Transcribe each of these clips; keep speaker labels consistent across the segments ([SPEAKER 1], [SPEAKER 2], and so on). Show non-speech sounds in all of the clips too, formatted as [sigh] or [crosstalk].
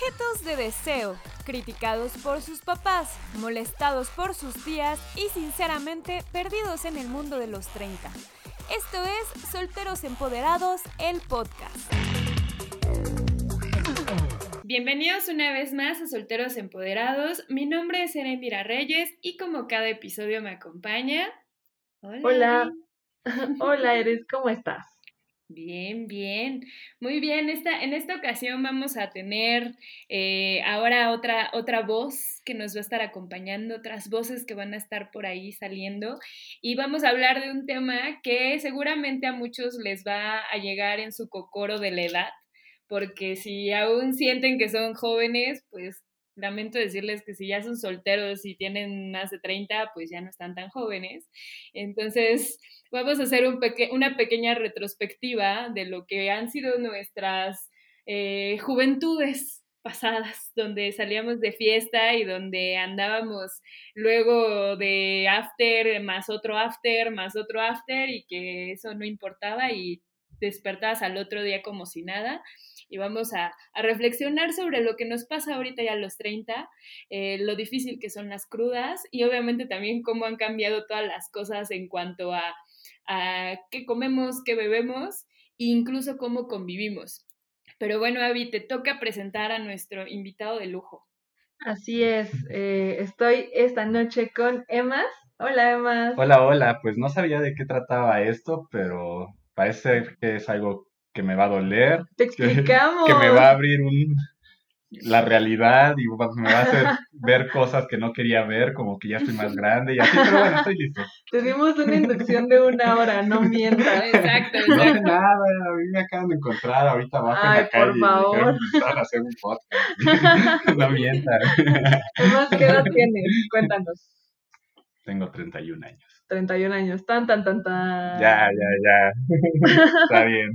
[SPEAKER 1] Objetos de deseo, criticados por sus papás, molestados por sus tías y sinceramente perdidos en el mundo de los 30. Esto es Solteros Empoderados, el podcast. Bienvenidos una vez más a Solteros Empoderados. Mi nombre es Erendira Reyes y como cada episodio me acompaña.
[SPEAKER 2] Hola. Hola, [laughs] Eres, ¿cómo estás?
[SPEAKER 1] Bien, bien, muy bien. Esta, en esta ocasión vamos a tener eh, ahora otra, otra voz que nos va a estar acompañando, otras voces que van a estar por ahí saliendo y vamos a hablar de un tema que seguramente a muchos les va a llegar en su cocoro de la edad, porque si aún sienten que son jóvenes, pues lamento decirles que si ya son solteros y tienen más de 30, pues ya no están tan jóvenes. Entonces vamos a hacer un una pequeña retrospectiva de lo que han sido nuestras eh, juventudes pasadas, donde salíamos de fiesta y donde andábamos luego de after, más otro after, más otro after, y que eso no importaba y despertabas al otro día como si nada. Y vamos a, reflexionar sobre lo que nos pasa ahorita ya a los 30, eh, lo difícil que son las crudas y obviamente también cómo han cambiado todas las cosas en cuanto a qué comemos, qué bebemos e incluso cómo convivimos. Pero bueno, Avi, te toca presentar a nuestro invitado de lujo.
[SPEAKER 2] Así es, eh, estoy esta noche con Emma. Hola, Emma.
[SPEAKER 3] Hola, hola. Pues no sabía de qué trataba esto, pero parece que es algo que me va a doler.
[SPEAKER 2] Te [laughs] explicamos.
[SPEAKER 3] que me va a abrir un, la realidad y me va a hacer [laughs] ver cosas que no quería ver, como que ya estoy más [laughs] grande y así, pero bueno, estoy listo.
[SPEAKER 2] Tuvimos una inducción de una hora, no mientas.
[SPEAKER 1] Exacto,
[SPEAKER 3] exacto. No sé nada, a mí me acaban de encontrar ahorita abajo
[SPEAKER 2] Ay,
[SPEAKER 3] en la calle
[SPEAKER 2] por favor.
[SPEAKER 3] y a hacer un podcast. no mientas.
[SPEAKER 2] ¿Qué edad tienes? Cuéntanos.
[SPEAKER 3] Tengo 31 años.
[SPEAKER 2] 31 años. Tan, tan, tan, tan.
[SPEAKER 3] Ya, ya, ya. [laughs] Está bien.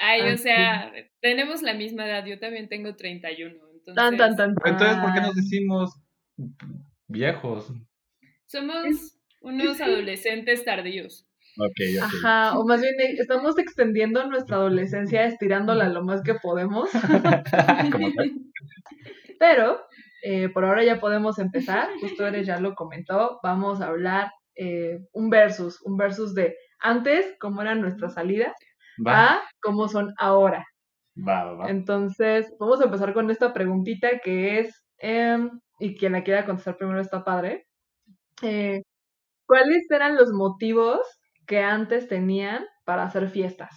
[SPEAKER 1] Ay, o sea, tenemos la misma edad. Yo también tengo 31. Entonces...
[SPEAKER 2] Tan, tan, tan,
[SPEAKER 3] Entonces, ¿por qué nos decimos viejos?
[SPEAKER 1] Somos unos adolescentes tardíos.
[SPEAKER 3] Okay, okay.
[SPEAKER 2] Ajá, o más bien eh, estamos extendiendo nuestra adolescencia estirándola lo más que podemos. [laughs] Pero eh, por ahora ya podemos empezar, [laughs] justo eres ya lo comentó, vamos a hablar eh, un versus, un versus de antes, cómo eran nuestras salidas,
[SPEAKER 3] Va.
[SPEAKER 2] a cómo son ahora.
[SPEAKER 3] Va, va, va.
[SPEAKER 2] Entonces, vamos a empezar con esta preguntita que es, em, y quien la quiera contestar primero está padre, eh, ¿cuáles eran los motivos que antes tenían para hacer fiestas?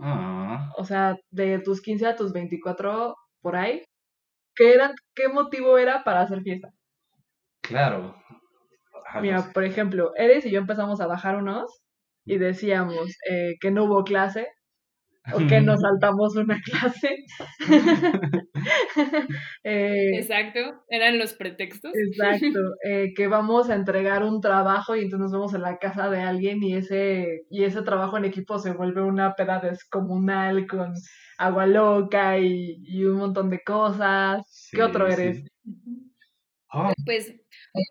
[SPEAKER 3] Ah.
[SPEAKER 2] O sea, de tus 15 a tus 24, por ahí, ¿Qué, eran, ¿Qué motivo era para hacer fiesta?
[SPEAKER 3] Claro.
[SPEAKER 2] Mira,
[SPEAKER 3] no sé.
[SPEAKER 2] por ejemplo, Eres y yo empezamos a bajar unos y decíamos eh, que no hubo clase [laughs] o que nos saltamos una clase. [laughs] Eh,
[SPEAKER 1] Exacto, eran los pretextos.
[SPEAKER 2] exacto, [laughs] eh, que vamos a entregar un trabajo y entonces nos vamos a la casa de alguien y ese, y ese trabajo en equipo se vuelve una peda descomunal con agua loca y, y un montón de cosas.
[SPEAKER 3] Sí,
[SPEAKER 2] ¿Qué otro
[SPEAKER 3] sí. Oh,
[SPEAKER 1] Pues,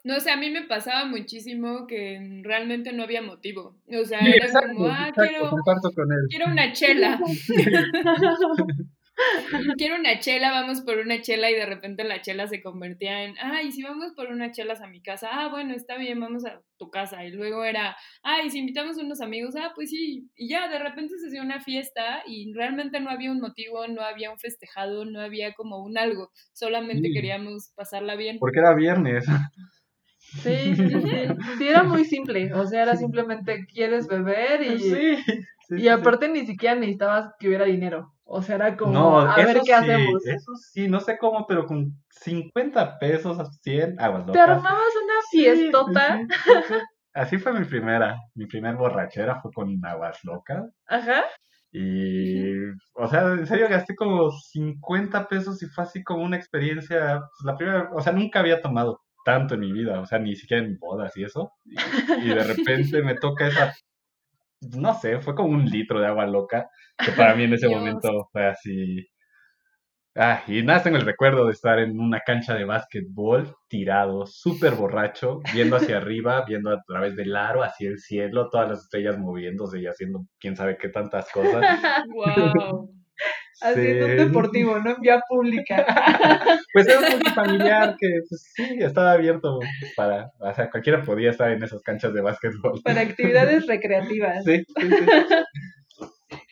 [SPEAKER 1] no sé, a mí me pasaba muchísimo que realmente no había motivo. O sea,
[SPEAKER 3] sí,
[SPEAKER 1] era
[SPEAKER 3] exacto,
[SPEAKER 1] como, ah,
[SPEAKER 3] exacto,
[SPEAKER 1] quiero, quiero una chela. [laughs] [laughs] [laughs] [laughs] quiero una chela, vamos por una chela y de repente la chela se convertía en, ay, si vamos por unas chelas a mi casa, ah, bueno, está bien, vamos a tu casa. Y luego era, ay, si invitamos a unos amigos, ah, pues sí. Y ya, de repente se hacía una fiesta y realmente no había un motivo, no había un festejado, no había como un algo, solamente
[SPEAKER 3] Sí.
[SPEAKER 1] queríamos pasarla bien.
[SPEAKER 3] Porque era viernes.
[SPEAKER 2] Sí, sí, sí, sí. Sí, era muy simple. O sea, era simplemente quieres beber y,
[SPEAKER 3] Sí. sí,
[SPEAKER 2] y
[SPEAKER 3] sí,
[SPEAKER 2] aparte ni siquiera necesitabas que hubiera dinero. O sea, era como,
[SPEAKER 3] No,
[SPEAKER 2] a ver qué
[SPEAKER 3] sí,
[SPEAKER 2] hacemos.
[SPEAKER 3] Eso sí, no sé cómo, pero con 50 pesos a 100 aguas
[SPEAKER 2] Te
[SPEAKER 3] locas.
[SPEAKER 2] armabas una fiestota.
[SPEAKER 3] sí, sí, sí. Así fue mi primera, mi primer borrachera fue con aguas locas.
[SPEAKER 2] Ajá.
[SPEAKER 3] Y, o sea, en serio gasté como 50 pesos y fue así como una experiencia, pues la primera, o sea, nunca había tomado tanto en mi vida, o sea, ni siquiera en bodas y eso. Y, y de [laughs] repente me toca esa, no sé, fue como un litro de agua loca, que para mí en ese [laughs] momento fue así. Ah, y nada, tengo el recuerdo de estar en una cancha de básquetbol, tirado, súper borracho, viendo hacia arriba, viendo a través del aro, hacia el cielo, todas las estrellas moviéndose y haciendo quién sabe qué tantas cosas. [laughs]
[SPEAKER 1] Wow.
[SPEAKER 2] Haciendo un
[SPEAKER 3] Sí.
[SPEAKER 2] deportivo, no en vía pública. [laughs]
[SPEAKER 3] Pues era un familiar que pues, sí, estaba abierto para, o sea, cualquiera podía estar en esas canchas de básquetbol.
[SPEAKER 2] Para actividades recreativas.
[SPEAKER 3] Sí, sí, sí.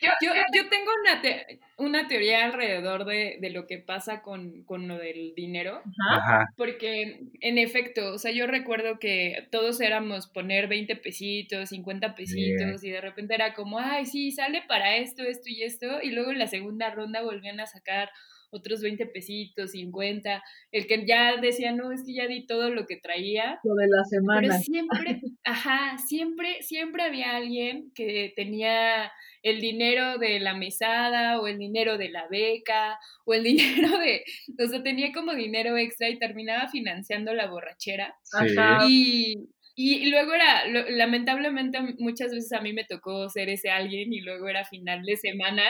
[SPEAKER 1] Yo, yo tengo una, te- una teoría alrededor de, de lo que pasa con, con lo del dinero,
[SPEAKER 3] Ajá.
[SPEAKER 1] porque en efecto, o sea, yo recuerdo que todos éramos poner 20 pesitos, 50 pesitos, y de repente era como, ay, sí, sale para esto, esto y esto, y luego en la segunda ronda volvían a sacar otros 20 pesitos, 50, el que ya decía, no, es que ya di todo lo que traía,
[SPEAKER 2] Lo de la
[SPEAKER 1] pero
[SPEAKER 2] semana.
[SPEAKER 1] siempre, ajá, siempre, siempre había alguien que tenía el dinero de la mesada o el dinero de la beca o el [laughs] dinero de, o sea, tenía como dinero extra y terminaba financiando la borrachera.
[SPEAKER 3] Sí.
[SPEAKER 2] Ajá.
[SPEAKER 1] Y, y luego era, lo- lamentablemente muchas veces a mí me tocó ser ese alguien y luego era final de semana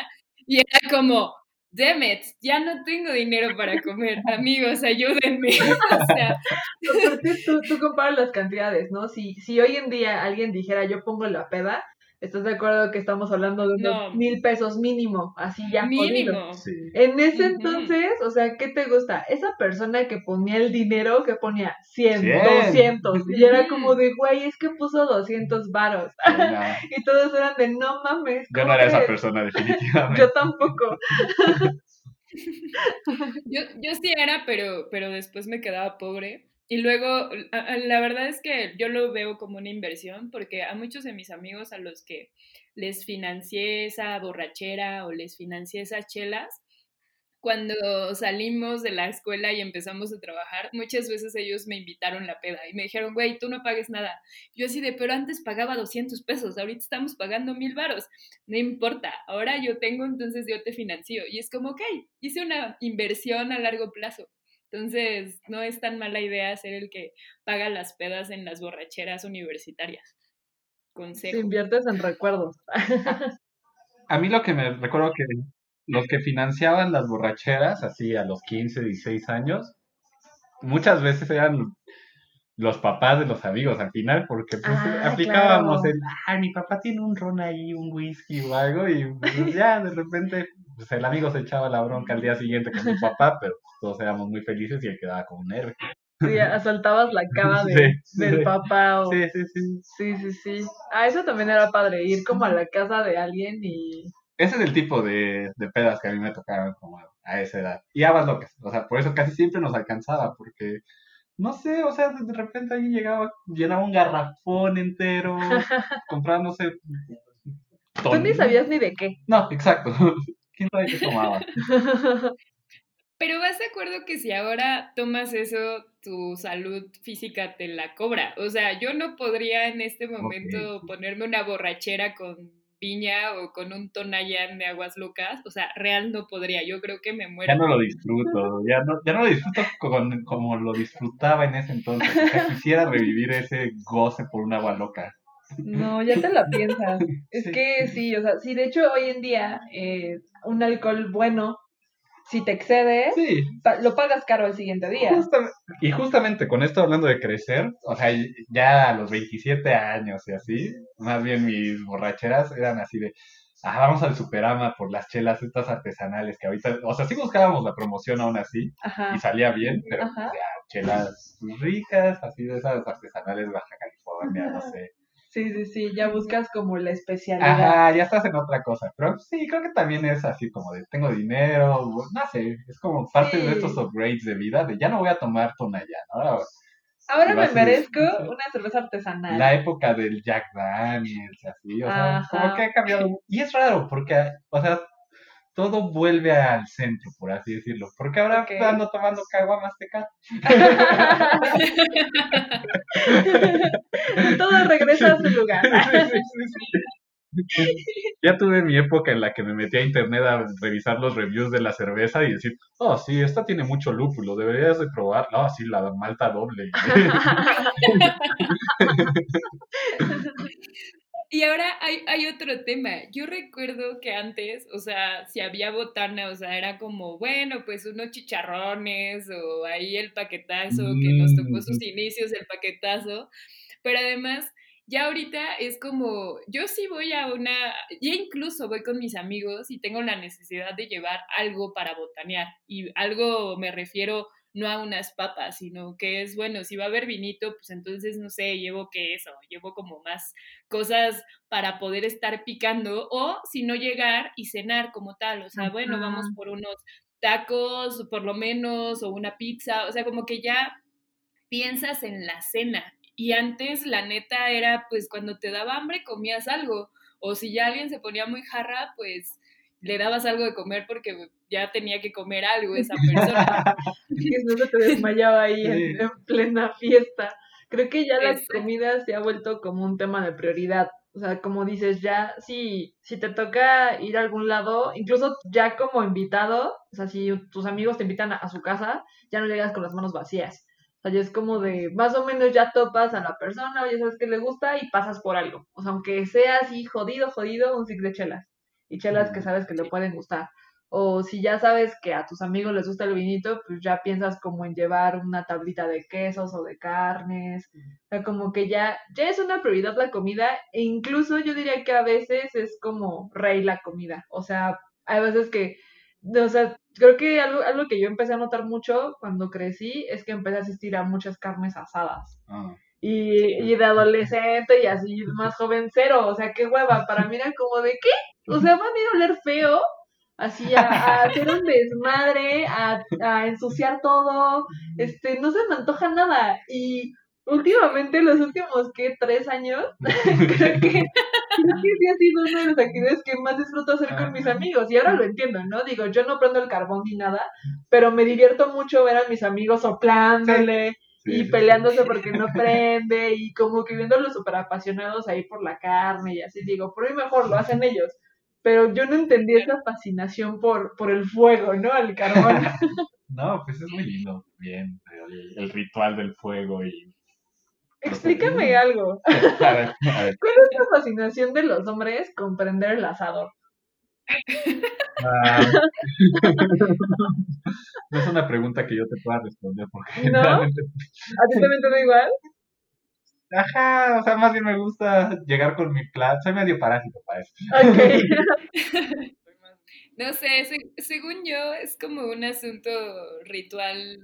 [SPEAKER 1] y era como, damn it, ya no tengo dinero para comer, [laughs] amigos, ayúdenme. [laughs] o sea,
[SPEAKER 2] Aparte, tú, tú comparas las cantidades, ¿no? Si, si hoy en día alguien dijera yo pongo la peda, ¿estás de acuerdo que estamos hablando de unos
[SPEAKER 1] No.
[SPEAKER 2] mil pesos mínimo? Así ya
[SPEAKER 1] mínimo.
[SPEAKER 3] Sí.
[SPEAKER 2] En ese entonces, o sea, ¿qué te gusta? Esa persona que ponía el dinero, que ponía 100,
[SPEAKER 3] Cien.
[SPEAKER 2] 200, y era como de, güey, es que puso 200 varos. [laughs] Y todos eran de, no mames.
[SPEAKER 3] Yo
[SPEAKER 2] ¿cómo
[SPEAKER 3] no era esa
[SPEAKER 2] crees?".
[SPEAKER 3] persona, [laughs] definitivamente.
[SPEAKER 2] Yo tampoco. [laughs]
[SPEAKER 1] Yo, yo sí era, pero, pero después me quedaba pobre. Y luego, la verdad es que yo lo veo como una inversión, porque a muchos de mis amigos a los que les financié esa borrachera o les financié esas chelas, cuando salimos de la escuela y empezamos a trabajar, muchas veces ellos me invitaron la peda y me dijeron, güey, tú no pagues nada. Yo así de, pero antes pagaba 200 pesos, ahorita estamos pagando mil varos. No importa, ahora yo tengo, entonces yo te financio. Y es como, ok, hice una inversión a largo plazo. Entonces, no es tan mala idea ser el que paga las pedas en las borracheras universitarias.
[SPEAKER 2] Te
[SPEAKER 1] Consejo.
[SPEAKER 2] inviertes en recuerdos. [laughs]
[SPEAKER 3] A mí lo que me recuerdo que los que financiaban las borracheras, así a los 15, 16 años, muchas veces eran los papás de los amigos al final, porque pues
[SPEAKER 2] Ah,
[SPEAKER 3] aplicábamos
[SPEAKER 2] claro.
[SPEAKER 3] el, ay, mi papá tiene un ron ahí, un whisky o algo, y pues, ya de repente pues, el amigo se echaba la bronca al día siguiente con su [laughs] papá, pero todos éramos muy felices y él quedaba como un héroe.
[SPEAKER 2] Sí, asaltabas la cava [laughs] de,
[SPEAKER 3] Sí, sí,
[SPEAKER 2] del
[SPEAKER 3] sí.
[SPEAKER 2] papá. O...
[SPEAKER 3] Sí, sí, sí.
[SPEAKER 2] Sí, sí, sí. Ah, eso también era padre, ir como a la casa de alguien y...
[SPEAKER 3] Ese es el tipo de, de pedas que a mí me tocaron como a esa edad. Y habas locas. O sea, por eso casi siempre nos alcanzaba, porque, no sé, o sea, de repente ahí llegaba, llenaba un garrafón entero, [laughs] no sé.
[SPEAKER 2] Tú ni
[SPEAKER 3] ton-
[SPEAKER 2] sabías ni de qué.
[SPEAKER 3] No, exacto. ¿Quién sabe qué tomaba? [laughs]
[SPEAKER 1] Pero vas de acuerdo que si ahora tomas eso, tu salud física te la cobra. O sea, yo no podría en este momento ponerme una borrachera con piña o con un tonallán de aguas locas. O sea, real no podría. Yo creo que me muero.
[SPEAKER 3] Ya no lo disfruto, ya no, ya no lo disfruto con- como lo disfrutaba en ese entonces. O sea, quisiera revivir ese goce por un agua loca.
[SPEAKER 2] No, ya te la piensas. [laughs] Es
[SPEAKER 3] Sí.
[SPEAKER 2] que sí, o sea, sí, de hecho hoy en día eh, un alcohol bueno, si te excedes,
[SPEAKER 3] Sí,
[SPEAKER 2] pa- lo pagas caro el siguiente día.
[SPEAKER 3] Justamente- y justamente con esto hablando de crecer, o sea, ya a los 27 años y así, más bien mis borracheras eran así de, ah, vamos al Superama por las chelas estas artesanales que ahorita, o sea, sí buscábamos la promoción aún así
[SPEAKER 2] Ajá.
[SPEAKER 3] y salía bien, pero
[SPEAKER 2] Ajá.
[SPEAKER 3] o sea, chelas ricas, así de esas artesanales Baja California, no sé.
[SPEAKER 2] Sí, sí, sí, ya buscas como la especialidad.
[SPEAKER 3] Ajá, ya estás en otra cosa, pero sí, creo que también es así como de, tengo dinero, no sé, es como parte de estos upgrades de vida, de ya no voy a tomar tonallán, ahora
[SPEAKER 2] Ahora
[SPEAKER 3] y
[SPEAKER 2] me merezco una cerveza artesanal.
[SPEAKER 3] la época del Jack Daniels, así, o sea,
[SPEAKER 2] Ajá.
[SPEAKER 3] como que ha cambiado. Y es raro, porque, o sea, todo vuelve al centro, por así decirlo. Porque ahora
[SPEAKER 2] Ok.
[SPEAKER 3] ando tomando caguamas teca. [laughs]
[SPEAKER 2] Todo regresa a su lugar.
[SPEAKER 3] Ya tuve mi época en la que me metí a internet a revisar los reviews de la cerveza y decir, oh, sí, esta tiene mucho lúpulo, deberías de probar. No, sí, la malta doble. [laughs] [laughs]
[SPEAKER 1] Y ahora hay, hay otro tema. Yo recuerdo que antes, o sea, si había botana, o sea, era como, bueno, pues unos chicharrones o ahí el paquetazo que nos tocó sus inicios, el paquetazo. Pero además, ya ahorita es como, yo sí voy a una, ya incluso voy con mis amigos y tengo la necesidad de llevar algo para botanear. Y algo me refiero no a unas papas, sino que es bueno, si va a haber vinito, pues entonces no sé, llevo queso, llevo como más cosas para poder estar picando o si no llegar y cenar como tal, o sea, bueno, vamos por unos tacos por lo menos o una pizza, o sea, como que ya piensas en la cena y antes la neta era pues cuando te daba hambre comías algo o si ya alguien se ponía muy jarra, pues le dabas algo de comer porque ya tenía que comer algo esa [laughs] persona.
[SPEAKER 2] y no se te desmayaba ahí en, plena fiesta. Creo que ya la comida se ha vuelto como un tema de prioridad. O sea, como dices, ya si, si te toca ir a algún lado, incluso ya como invitado, o sea, si tus amigos te invitan a, su casa, ya no llegas con las manos vacías. O sea, ya es como de, más o menos ya topas a la persona, oye, sabes que le gusta y pasas por algo. O sea, aunque sea así jodido, jodido, un ciclo de chelas. Y chelas que sabes que le pueden gustar. O si ya sabes que a tus amigos les gusta el vinito, pues ya piensas como en llevar una tablita de quesos o de carnes. O sea, como que ya, ya es una prioridad la comida. E incluso yo diría que a veces es como rey la comida. O sea, hay veces que, o sea, creo que algo, algo que yo empecé a notar mucho cuando crecí es que empecé a asistir a muchas carnes asadas. Ah. Y, y, de adolescente y así más joven cero, o sea, qué hueva, para mí era como de qué, o sea, van a ir a oler feo así a, [laughs] hacer un desmadre, a, a, ensuciar todo, este, no se me antoja nada. Y últimamente, los últimos, ¿qué? Tres años, [laughs] creo que, creo que sí ha sido una de las actividades que más disfruto hacer con mis amigos. Y ahora lo entiendo, ¿no? Digo, yo no prendo el carbón ni nada, pero me divierto mucho ver a mis amigos soplándole. Y peleándose porque no prende y como que viéndolos súper apasionados ahí por la carne y así digo, por mí mejor lo hacen ellos pero yo no entendí esa fascinación por, por el fuego, ¿no? Al carbón. [laughs]
[SPEAKER 3] no, pues es muy lindo, bien, el, ritual del fuego y...
[SPEAKER 2] Explícame algo. [laughs] ¿Cuál es la fascinación de los hombres con prender el asador?
[SPEAKER 3] Ah. [laughs] no es una pregunta que yo te pueda responder porque
[SPEAKER 2] ¿No? ¿A ti también te da igual?
[SPEAKER 3] Ajá, o sea, más bien me gusta llegar con mi plato. Soy medio parásito para eso. [laughs]
[SPEAKER 1] no sé, según yo es como un asunto ritual,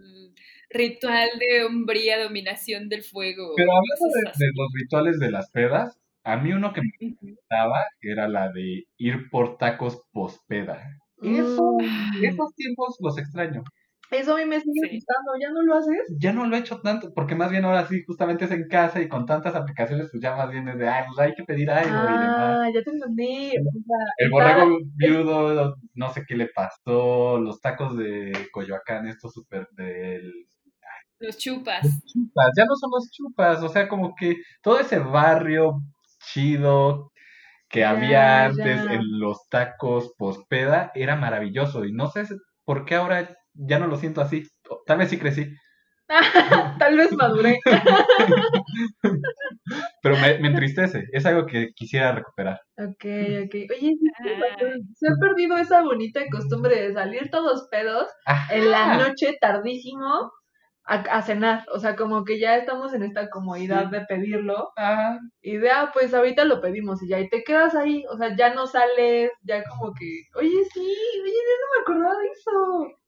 [SPEAKER 1] ritual de hombría, dominación del fuego.
[SPEAKER 3] Pero hablando de, los rituales de las pedas, a mí uno que me gustaba era la de ir por tacos pospeda. Eso, mm. esos tiempos los extraño.
[SPEAKER 2] Eso a mí me sigue gustando, ¿ya no lo haces?
[SPEAKER 3] Ya no lo he hecho tanto, porque más bien ahora sí, justamente es en casa y con tantas aplicaciones, pues ya más bien es de, ay, pues hay que pedir algo
[SPEAKER 2] ah, y demás. ya te entendí.
[SPEAKER 3] el borrego viudo, no sé qué le pasó, los tacos de Coyoacán, estos súper del...
[SPEAKER 1] Los chupas.
[SPEAKER 3] Los chupas, ya no son los chupas, o sea, como que todo ese barrio chido que había antes en los tacos pospeda era maravilloso y no sé por qué ahora ya no lo siento así. Tal vez sí crecí. [laughs]
[SPEAKER 2] Tal vez maduré. [laughs]
[SPEAKER 3] Pero me, me, entristece, es algo que quisiera recuperar.
[SPEAKER 2] Ok, ok. Oye, se ha perdido esa bonita costumbre de salir todos pedos en la noche tardísimo a, cenar. O sea, como que ya estamos en esta comodidad de pedirlo. Y de, ah, pues ahorita lo pedimos y ya, y te quedas ahí. O sea, ya no sales, ya como que, oye, sí, oye, yo no me acordaba de eso.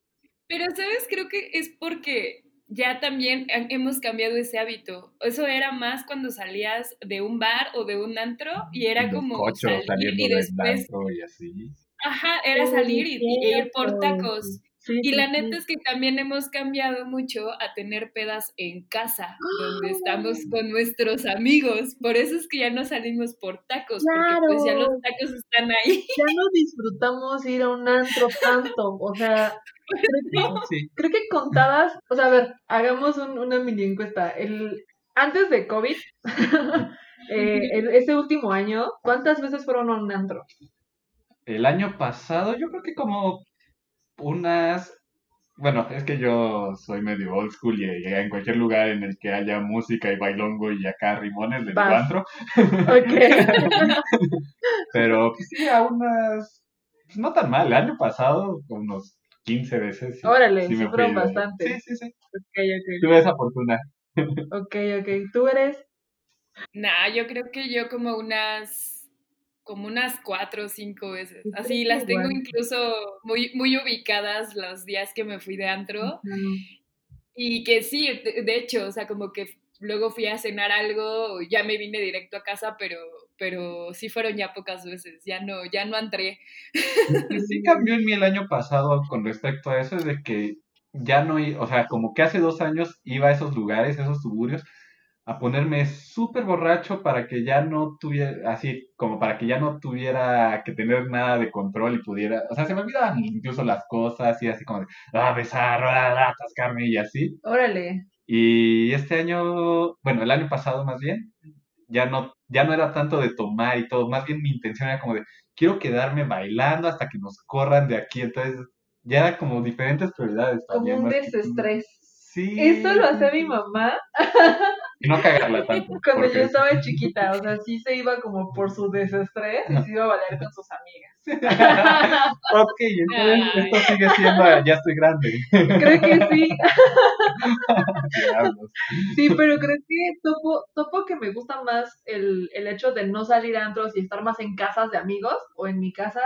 [SPEAKER 1] Pero, ¿sabes? Creo que es porque ya también hemos cambiado ese hábito. Eso era más cuando salías de un bar o de un antro y era como salir y después...
[SPEAKER 3] Y así.
[SPEAKER 1] Ajá, era salir y, ir por tacos y la neta es que también hemos cambiado mucho a tener pedas en casa, donde estamos ¡Ah! con nuestros amigos. Por eso es que ya no salimos por tacos, porque pues ya los tacos están ahí.
[SPEAKER 2] Ya no disfrutamos ir a un antro tanto. O sea, [laughs] creo que, contadas, o sea, a ver, hagamos una mini encuesta. El, antes de COVID, [laughs] eh, ese último año, ¿cuántas veces fueron a un antro?
[SPEAKER 3] El año pasado, yo creo que como unas... Bueno, es que yo soy medio old school y, en cualquier lugar en el que haya música y bailongo y acá rimones de encuentro. [laughs] Pero [laughs] pues, sí, a unas... Pues, no tan mal, el año pasado unos 15 veces.
[SPEAKER 2] Órale, sí, fueron bastante.
[SPEAKER 3] Sí, sí, sí. Tuve esa fortuna. [laughs]
[SPEAKER 2] ok, ok. ¿Tú eres?
[SPEAKER 1] Nah, yo creo que yo como unas como unas cuatro o cinco veces. Así las tengo incluso muy, muy ubicadas los días que me fui de antro. Y que sí, de, hecho, o sea, como que luego fui a cenar algo, ya me vine directo a casa, pero, pero sí fueron ya pocas veces, ya no, ya no entré.
[SPEAKER 3] Sí cambió en mí el año pasado con respecto a eso, es de que ya no, o sea, como que hace dos años iba a esos lugares, a esos suburbios, a ponerme súper borracho para que ya no tuviera, así como para que ya no tuviera que tener nada de control y pudiera, o sea, se me olvidaban incluso las cosas y así como de, ah, besar, ah, atascarme y así.
[SPEAKER 2] Órale.
[SPEAKER 3] Y este año, bueno, el año pasado más bien, ya no, ya no era tanto de tomar y todo, más bien mi intención era como de, quiero quedarme bailando hasta que nos corran de aquí, entonces ya era como diferentes prioridades.
[SPEAKER 2] Como un desestrés. Sí. Eso lo hace mi mamá. [laughs]
[SPEAKER 3] Y no cagarla tanto. [laughs]
[SPEAKER 2] Cuando yo estaba chiquita, o sea, sí se iba como por su desestrés y se iba a valer con sus amigas. [laughs]
[SPEAKER 3] ok, entonces esto sigue siendo ya estoy grande.
[SPEAKER 2] Creo que sí. [laughs] sí, pero creo que topo, topo que me gusta más el, el hecho de no salir a antros y estar más en casas de amigos o en mi casa,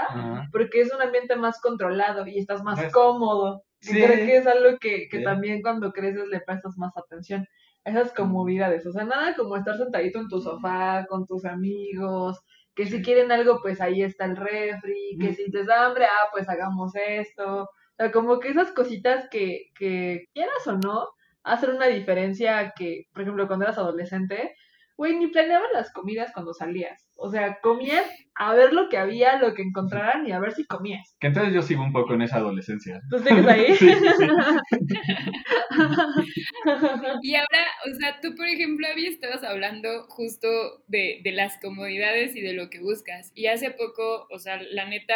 [SPEAKER 2] porque es un ambiente más controlado y estás más cómodo. Sí. creo que es algo que, que también cuando creces le prestas más atención esas comodidades. O sea, nada como estar sentadito en tu sofá con tus amigos, que si quieren algo, pues ahí está el refri, que si te da hambre, ah, pues hagamos esto. O sea, como que esas cositas que, que quieras o no, hacen una diferencia que, por ejemplo, cuando eras adolescente, güey, ni planeaban las comidas cuando salías. O sea, comían a ver lo que había, lo que encontraran y a ver si comías.
[SPEAKER 3] Que entonces yo sigo un poco en esa adolescencia.
[SPEAKER 2] ¿Tú sigues ahí? [laughs]
[SPEAKER 1] sí, [laughs] y ahora, o sea, tú, por ejemplo, había estabas hablando justo de, de las comodidades y de lo que buscas. Y hace poco, o sea, la neta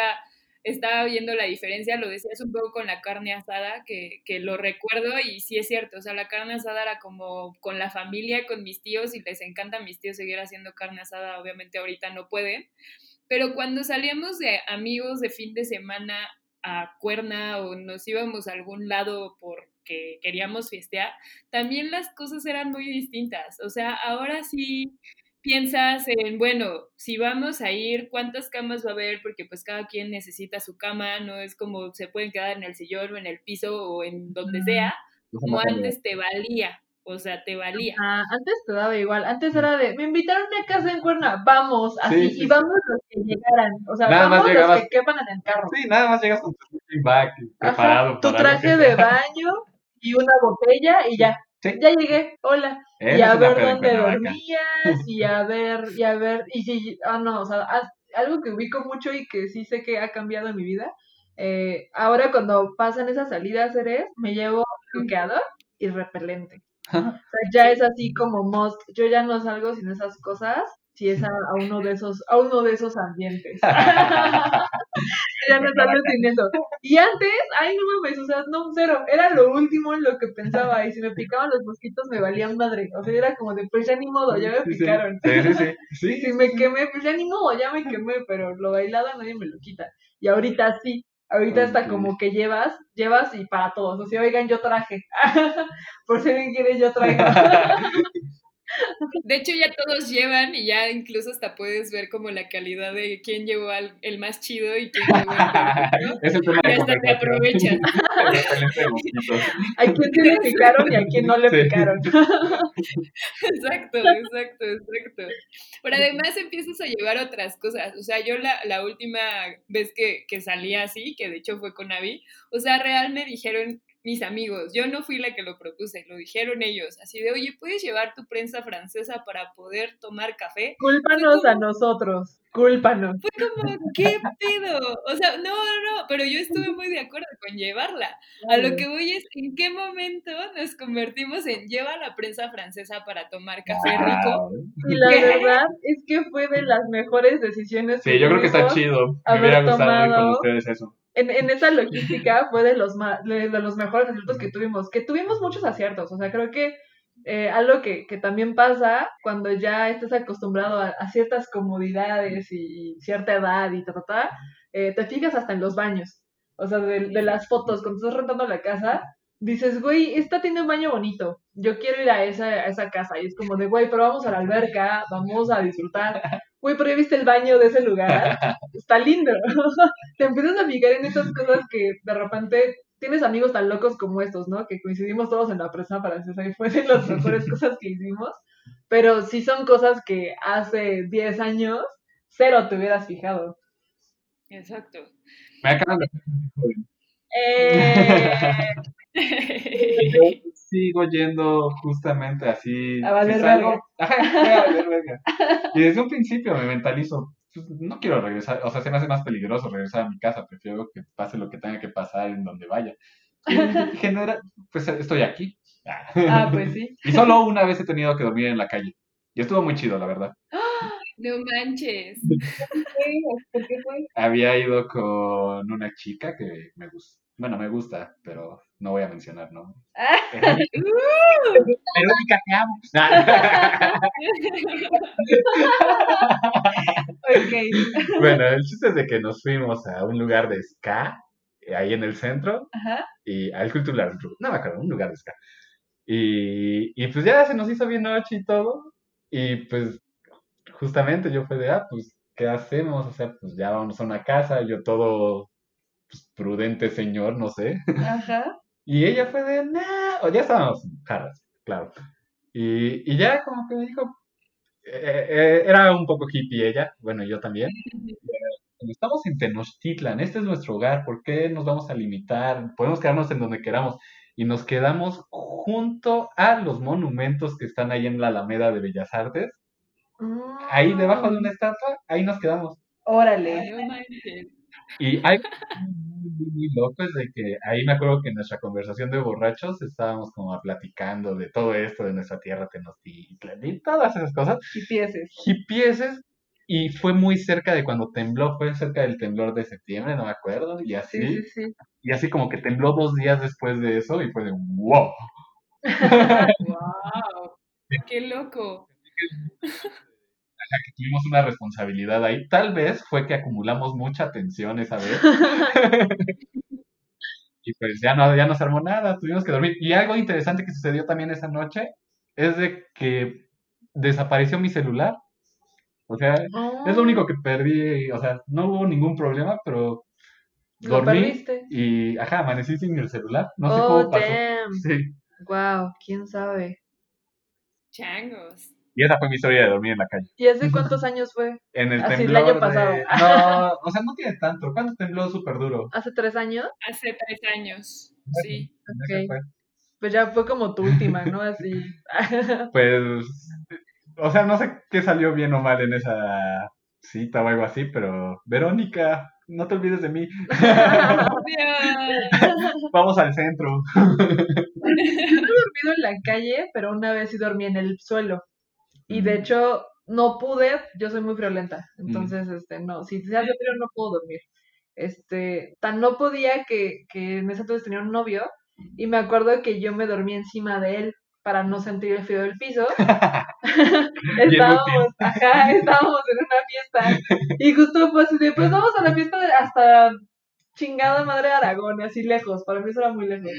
[SPEAKER 1] estaba viendo la diferencia, lo decías un poco con la carne asada, que, que, lo recuerdo y sí es cierto, o sea, la carne asada era como con la familia, con mis tíos y les encanta a mis tíos seguir haciendo carne asada, obviamente ahorita no pueden, pero cuando salíamos de amigos de fin de semana a Cuerna o nos íbamos a algún lado porque queríamos fiestear, también las cosas eran muy distintas, o sea, ahora sí piensas en, bueno, si vamos a ir, ¿cuántas camas va a haber? Porque pues cada quien necesita su cama, no es como se pueden quedar en el sillón o en el piso o en donde sea, como antes te valía, o sea, te valía.
[SPEAKER 2] Ah, antes te daba igual, antes era de, me invitaron a casa en Cuerna, vamos, así, y vamos los que llegaran, o sea, vamos los que quepan en el carro.
[SPEAKER 3] Sí, nada más llegas con tu bag preparado.
[SPEAKER 2] tu traje de baño y una botella y ya. Ya llegué, hola. y a ver dónde dormías, y a [laughs] ver, y a ver, y si, ah, no, o sea, algo que ubico mucho y que sí sé que ha cambiado en mi vida. Eh, ahora cuando pasan esas salidas, eres, me llevo bloqueador y repelente. o sea, ya es así como most. Yo ya no salgo sin esas cosas si es a, uno de esos, a uno de esos ambientes. [laughs] [laughs] ya no sale sin eso. Y antes, ay no mames, o sea, no, cero, era lo último en lo que pensaba, y si me picaban los mosquitos me valían madre, o sea, era como de, pues ya ni modo, ya me picaron.
[SPEAKER 3] Sí, sí, sí. [laughs] sí.
[SPEAKER 2] si me quemé, pues ya ni modo, ya me quemé, pero lo bailado nadie me lo quita. Y ahorita sí, Ahorita está como que llevas, llevas y para todos. O sea, oigan, yo traje. Por si alguien quiere, yo traigo.
[SPEAKER 1] De hecho, ya todos llevan y ya incluso hasta puedes ver como la calidad de quién llevó el más chido y quién llevó el peor. [laughs] y hasta te aprovechas.
[SPEAKER 2] a quién le picaron y a quién no le picaron. [laughs]
[SPEAKER 1] exacto, exacto, exacto. Pero además empiezas a llevar otras cosas. O sea, yo la, la última vez que, que salí así, que de hecho fue con Avi, o sea, real me dijeron mis amigos. Yo no fui la que lo propuse, lo dijeron ellos. Así de, oye, ¿puedes llevar tu prensa francesa para poder tomar café?
[SPEAKER 2] Cúlpanos a nosotros, cúlpanos.
[SPEAKER 1] Fue como, ¿qué pedo? O sea, no, no, no, pero yo estuve muy de acuerdo con llevarla. A lo que voy es, ¿en qué momento nos convertimos en lleva la prensa francesa para tomar café rico?
[SPEAKER 2] Y la verdad es que fue de las mejores decisiones.
[SPEAKER 3] Sí, yo creo que está chido. Me hubiera gustado ir con ustedes eso
[SPEAKER 2] en, en esa logística [laughs] fue de los, más, de, los mejores aciertos que tuvimos, que tuvimos muchos aciertos, o sea, creo que eh, algo que, que, también pasa cuando ya estás acostumbrado a, ciertas comodidades y, cierta edad y ta, ta, ta eh, te fijas hasta en los baños, o sea, de, de, las fotos, cuando estás rentando la casa, dices, güey, esta tiene un baño bonito, yo quiero ir a esa, a esa casa. Y es como de, güey, pero vamos a la alberca, vamos a disfrutar. [laughs] Güey, pero ya viste el baño de ese lugar, [laughs] está lindo. [laughs] Te empiezas a fijar en estas cosas que de repente tienes amigos tan locos como estos, ¿no? Que coincidimos todos en la presa para y fue de las [laughs] mejores cosas que hicimos. Pero sí son cosas que hace 10 años cero te hubieras fijado.
[SPEAKER 1] Exacto.
[SPEAKER 3] Me acaban de
[SPEAKER 2] Eh,
[SPEAKER 3] Yo [laughs] sigo yendo justamente así.
[SPEAKER 2] A valer
[SPEAKER 3] si salgo-
[SPEAKER 2] verga.
[SPEAKER 3] Ajá, voy a valer verga. Y desde un principio me mentalizo, pues, no quiero regresar, o sea, se me hace más peligroso regresar a mi casa, prefiero que pase lo que tenga que pasar en donde vaya. Y [laughs] genera, pues estoy aquí.
[SPEAKER 2] ah, pues sí. [laughs]
[SPEAKER 3] Y solo una vez he tenido que dormir en la calle. Y estuvo muy chido, la verdad.
[SPEAKER 1] No manches.
[SPEAKER 2] ¿Por qué fue?
[SPEAKER 3] Había ido con una chica que me gusta. Bueno, me gusta, pero no voy a mencionar, ¿no?
[SPEAKER 2] Ah. [laughs]
[SPEAKER 3] Verónica, te amo. [laughs]
[SPEAKER 2] Ok.
[SPEAKER 3] bueno, el chiste es de que nos fuimos a un lugar de ska, eh, ahí en el centro,
[SPEAKER 2] Ajá.
[SPEAKER 3] y al cultural, no me acuerdo, un lugar de ska. Y, y pues ya se nos hizo bien noche y todo, y pues justamente yo fue de, ah, pues, ¿qué hacemos? O sea, pues ya vamos a una casa, yo todo pues, prudente señor, no sé.
[SPEAKER 2] Ajá.
[SPEAKER 3] Y ella fue de, nah, o ya estábamos jarras, claro. Y, y ya como que me dijo, eh, eh, era un poco hippie ella, bueno, yo también. Estamos en Tenochtitlan, este es nuestro hogar, ¿por qué nos vamos a limitar? Podemos quedarnos en donde queramos. Y nos quedamos junto a los monumentos que están ahí en la Alameda de Bellas Artes. Ahí debajo de una estatua, ahí nos quedamos.
[SPEAKER 2] Órale.
[SPEAKER 1] Manches.
[SPEAKER 3] Y hay muy, muy, muy loco es de que ahí me acuerdo que en nuestra conversación de borrachos estábamos como platicando de todo esto, de nuestra tierra Tenochtitlan y todas esas cosas.
[SPEAKER 2] Y pieces.
[SPEAKER 3] Hipieses, y fue muy cerca de cuando tembló, fue cerca del temblor de septiembre, no me acuerdo, y así,
[SPEAKER 2] Sí, sí, sí.
[SPEAKER 3] y así como que tembló dos días después de eso, y fue de wow. [laughs]
[SPEAKER 1] Wow. [laughs] Qué loco.
[SPEAKER 3] Que tuvimos una responsabilidad ahí. Tal vez fue que acumulamos mucha tensión esa vez. [laughs] y pues ya no, ya no se armó nada, tuvimos que dormir. Y algo interesante que sucedió también esa noche es de que desapareció mi celular. O sea, es lo único que perdí, o sea, no hubo ningún problema, pero
[SPEAKER 2] Lo
[SPEAKER 3] dormí
[SPEAKER 2] perdiste.
[SPEAKER 3] y, ajá, amanecí sin el celular. No sé
[SPEAKER 2] Oh,
[SPEAKER 3] cómo pasó.
[SPEAKER 2] damn.
[SPEAKER 3] Sí.
[SPEAKER 2] Wow, quién sabe.
[SPEAKER 1] Changos.
[SPEAKER 3] Y esa fue mi historia de dormir en la calle.
[SPEAKER 2] ¿Y hace cuántos [laughs] años fue?
[SPEAKER 3] En el
[SPEAKER 2] Así, el
[SPEAKER 3] temblor
[SPEAKER 2] año
[SPEAKER 3] de-
[SPEAKER 2] pasado. [laughs]
[SPEAKER 3] No, o sea, no tiene tanto. ¿Cuándo tembló súper duro?
[SPEAKER 2] ¿Hace tres años?
[SPEAKER 1] Hace tres años. Sí.
[SPEAKER 3] Ese
[SPEAKER 2] Ok.
[SPEAKER 3] fue.
[SPEAKER 2] Pues ya fue como tu última, ¿no? Así. [laughs]
[SPEAKER 3] Pues, o sea, no sé qué salió bien o mal en esa cita o algo así, pero Verónica, no te olvides de mí. Vamos al centro.
[SPEAKER 2] dormido en la calle, pero una vez sí dormí en el suelo. Y de
[SPEAKER 3] Mm.
[SPEAKER 2] hecho, no pude, yo soy muy friolenta. Entonces, este, no, si se hace frío no puedo dormir. Este, tan no podía que, que en ese entonces tenía un novio. Y me acuerdo que yo me dormí encima de él para no sentir el frío del piso. [laughs] [laughs] estábamos, [laughs] ajá, estábamos en una fiesta. Y justo pues vamos a la fiesta de- hasta chingada madre de Aragón, así lejos. Para mí eso era muy lejos.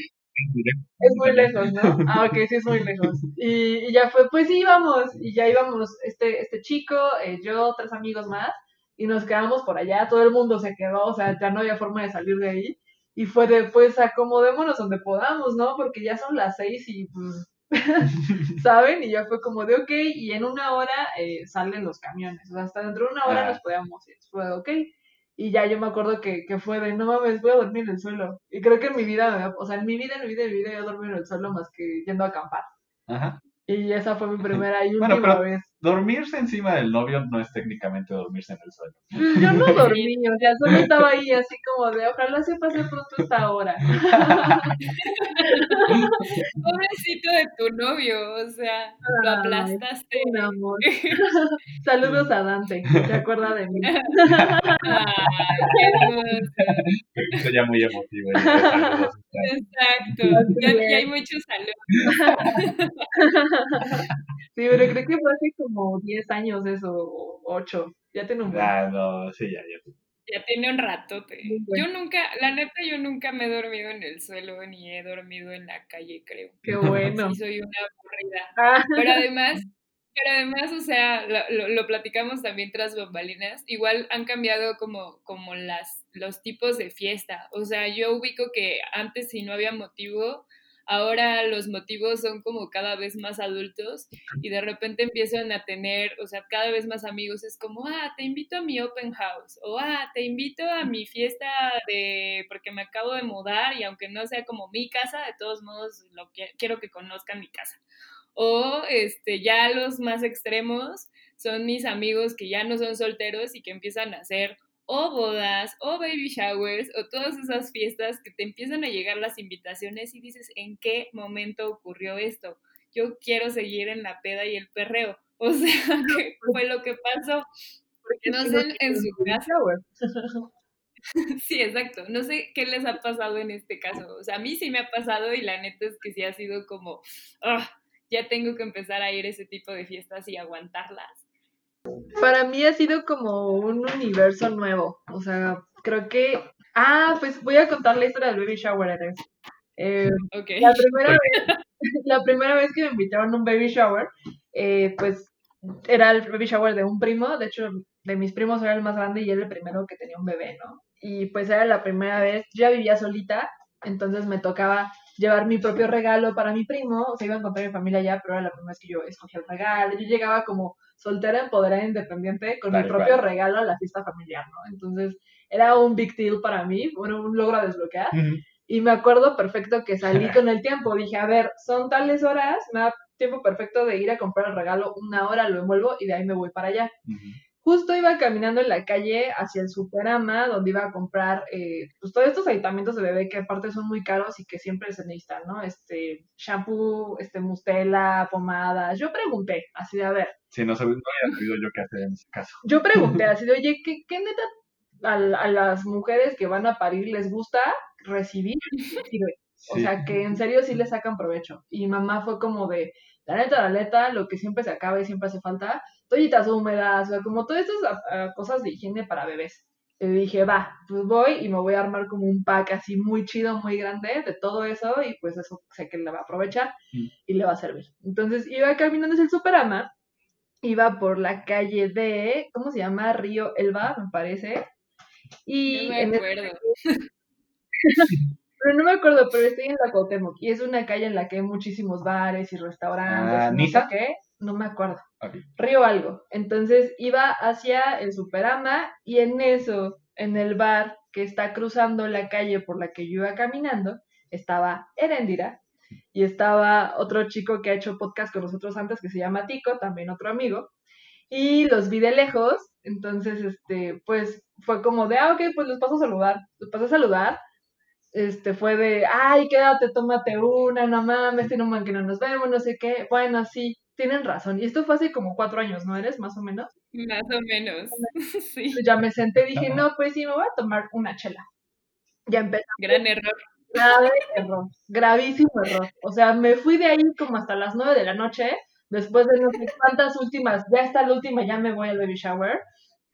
[SPEAKER 2] Es muy lejos, ¿no? [laughs] Ah, ok, sí es muy lejos. Y, y ya fue, pues sí, íbamos. Y ya íbamos este, este chico, eh, yo, tres amigos más. Y nos quedamos por allá, todo el mundo se quedó, o sea, ya no había forma de salir de ahí. Y fue de, pues acomodémonos donde podamos, ¿no? Porque ya son las seis y pues, [laughs] ¿saben? Y ya fue como de, ok, y en una hora eh, salen los camiones. O sea, hasta dentro de una hora
[SPEAKER 3] Ah.
[SPEAKER 2] nos podíamos ir. Fue de, ok. Y ya yo me acuerdo que, que fue de, no mames, voy a dormir en el suelo. Y creo que en mi vida, o sea, en mi vida, en mi vida, en mi vida, yo dormí en el suelo más que yendo a acampar.
[SPEAKER 3] Ajá.
[SPEAKER 2] Y esa fue mi primera y
[SPEAKER 3] Bueno,
[SPEAKER 2] última
[SPEAKER 3] pero-
[SPEAKER 2] vez.
[SPEAKER 3] Dormirse encima del novio no es técnicamente dormirse en el suelo.
[SPEAKER 2] Pues Yo no [laughs] dormí, o sea, solo estaba ahí así como de, ojalá se pase pronto esta hora. [laughs]
[SPEAKER 1] Pobrecito de tu novio, o sea, lo
[SPEAKER 2] Ay,
[SPEAKER 1] aplastaste.
[SPEAKER 2] Un amor. [laughs] Saludos a Dante, se acuerda de mí.
[SPEAKER 1] Ay, qué
[SPEAKER 3] ya muy emotivo. saludos.
[SPEAKER 1] Exacto. Ya, ya hay muchos saludos.
[SPEAKER 2] Sí, pero creo que fue hace como 10 años eso, o 8. Ya tiene un.
[SPEAKER 3] Ah, no, sí, ya, ya.
[SPEAKER 1] Ya tiene un ratote. Yo nunca, la neta, yo nunca me he dormido en el suelo ni he dormido en la calle, creo.
[SPEAKER 2] Qué bueno.
[SPEAKER 1] Sí, soy una aburrida. [laughs] Ah. Pero además, pero además, o sea, lo, lo, platicamos también tras bambalinas, igual han cambiado como, como las, los tipos de fiesta. O sea, yo ubico que antes si no había motivo, ahora los motivos son como cada vez más adultos y de repente empiezan a tener, o sea, cada vez más amigos. Es como, ah, te invito a mi open house o ah, te invito a mi fiesta de, porque me acabo de mudar y aunque no sea como mi casa, de todos modos lo quiero que conozcan mi casa. O este, ya los más extremos son mis amigos que ya no son solteros y que empiezan a hacer o bodas, o baby showers, o todas esas fiestas que te empiezan a llegar las invitaciones y dices, ¿en qué momento ocurrió esto? Yo quiero seguir en la peda y el perreo. [laughs] O sea, ¿qué fue lo que pasó? Porque no sé en su casa. [laughs] Sí, exacto. No sé qué les ha pasado en este caso. O sea, a mí sí me ha pasado y la neta es que sí ha sido como, ah, ya tengo que empezar a ir a ese tipo de fiestas y aguantarlas.
[SPEAKER 2] Para mí ha sido como un universo nuevo. O sea, creo que. Ah, pues voy a contar la historia del baby shower. Eh, la, primera vez, [laughs] la primera vez que me invitaron a un baby shower, eh, pues era el baby shower de un primo. De hecho, de mis primos era el más grande y era el primero que tenía un bebé, ¿no? Y pues era la primera vez. Yo ya vivía solita, entonces me tocaba llevar mi propio regalo para mi primo. O sea, iba a encontrar mi familia ya, pero era la primera vez que yo escogía el regalo. Yo llegaba como soltera, empoderada, independiente, con mi propio regalo a la fiesta familiar, ¿no? Entonces, era un big deal para mí, bueno, un logro a desbloquear. Y me acuerdo perfecto que salí [laughs] con el tiempo. Dije, a ver, son tales horas, me da tiempo perfecto de ir a comprar el regalo, una hora lo envuelvo y de ahí me voy para allá. Justo iba caminando en la calle hacia el Superama, donde iba a comprar eh, pues todos estos aditamentos de bebé que aparte son muy caros y que siempre se necesitan, ¿no? Este, shampoo, este, mustela, pomadas. Yo pregunté, así de, a ver,
[SPEAKER 3] Sí, no, sabía, no había sabido yo qué hacer en ese caso.
[SPEAKER 2] Yo pregunté [laughs] así de, oye, ¿qué, qué neta a, las mujeres que van a parir les gusta recibir? O sea, que en serio sí le sacan provecho. Y mamá fue como de, la neta, la neta, lo que siempre se acaba y siempre hace falta, toallitas húmedas, o sea, como todas estas cosas de higiene para bebés. Y dije, va, pues voy y me voy a armar como un pack así muy chido, muy grande de todo eso y pues eso sé que le va a aprovechar mm. y le va a servir. Entonces iba caminando hacia el Superama iba por la calle de, ¿cómo se llama? Río Elba, me parece.
[SPEAKER 1] Y no me acuerdo. [laughs]
[SPEAKER 2] pero no me acuerdo, pero estoy en la Cuauhtémoc y es una calle en la que hay muchísimos bares y restaurantes.
[SPEAKER 3] Ah, no
[SPEAKER 2] qué, no me acuerdo. Río algo. Entonces iba hacia el Superama y en eso, en el bar que está cruzando la calle por la que yo iba caminando, estaba Erendira y estaba otro chico que ha hecho podcast con nosotros antes que se llama Tico, también otro amigo, y los vi de lejos, entonces, este, pues fue como de, ah, ok, pues los paso a saludar, los paso a saludar, este, fue de, ay, quédate, tómate una, no mames, tiene un que no nos vemos, no sé qué, bueno, sí, tienen razón, y esto fue hace como cuatro años, ¿no eres? Más o menos.
[SPEAKER 1] Más o menos, [laughs] sí.
[SPEAKER 2] Ya me senté y dije, no, pues sí, me voy a tomar una chela. Ya empezó.
[SPEAKER 1] Gran error.
[SPEAKER 2] Grave error, gravísimo error. O sea, me fui de ahí como hasta las nueve de la noche, después de no sé cuántas últimas, ya está la última, ya me voy al baby shower.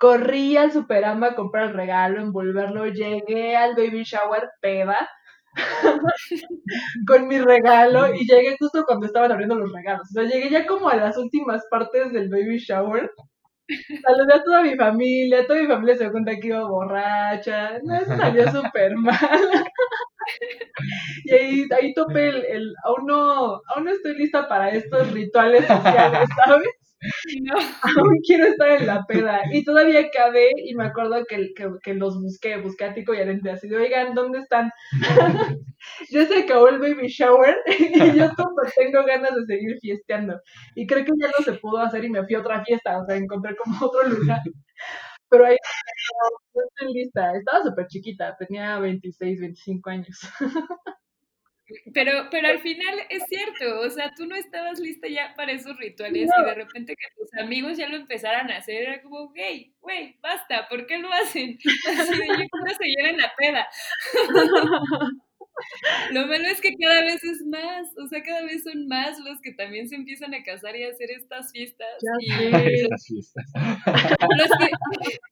[SPEAKER 2] Corrí al Superama a comprar el regalo, envolverlo, llegué al baby shower peda [laughs] con mi regalo y llegué justo cuando estaban abriendo los regalos. O sea, llegué ya como a las últimas partes del baby shower. Saludé a toda mi familia, toda mi familia se dio cuenta que iba borracha. No, eso salió súper mal. [laughs] y ahí, ahí topé el, el, aún no, aún no estoy lista para estos rituales sociales, ¿sabes? No. Aún [laughs] quiero estar en la peda. Y todavía acabé y me acuerdo que, que, que los busqué, busqué a Tico y a Lente así de, oigan, ¿dónde están? [laughs] [laughs] ya se acabó el baby shower y yo tengo ganas de seguir fiesteando. Y creo que ya no se pudo hacer y me fui a otra fiesta, o sea, encontré como otro lugar. Pero ahí no, estoy lista. Estaba súper chiquita, tenía 26, 25 años.
[SPEAKER 1] Pero, pero al final es cierto, o sea, tú no estabas lista ya para esos rituales y de repente que tus amigos ya lo empezaran a hacer, era como, hey, güey, basta, ¿por qué lo hacen? [laughs] Así de, yo quiero seguir en la peda. [laughs] Lo malo es que cada vez es más, o sea, cada vez son más los que también se empiezan a casar y a hacer estas fiestas. y
[SPEAKER 3] Estas fiestas. [laughs]
[SPEAKER 1] los que,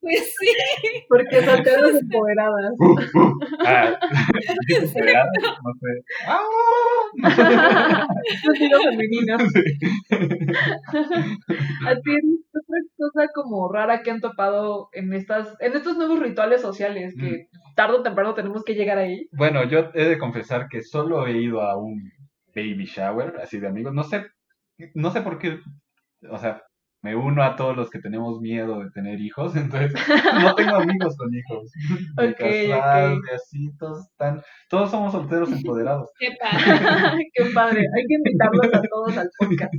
[SPEAKER 1] pues sí,
[SPEAKER 2] Porque solteros empoderadas. [laughs]
[SPEAKER 3] Ah, [laughs] ¿verdad? no sé. ¡Ah!
[SPEAKER 2] Sonido femenino. Así es, otra cosa como rara que han topado en estas, en estos nuevos rituales sociales que tarde o temprano tenemos que llegar ahí.
[SPEAKER 3] Bueno, yo he de confesar que solo he ido a un baby shower, así de amigos. No sé, no sé por qué, o sea, me uno a todos los que tenemos miedo de tener hijos, [laughs] entonces no tengo amigos con hijos. [laughs] De
[SPEAKER 2] Ok,
[SPEAKER 3] casados,
[SPEAKER 2] ok.
[SPEAKER 3] de así, todos están, todos somos solteros empoderados. [laughs]
[SPEAKER 1] qué padre.
[SPEAKER 2] Qué padre, hay que invitarlos a todos al podcast.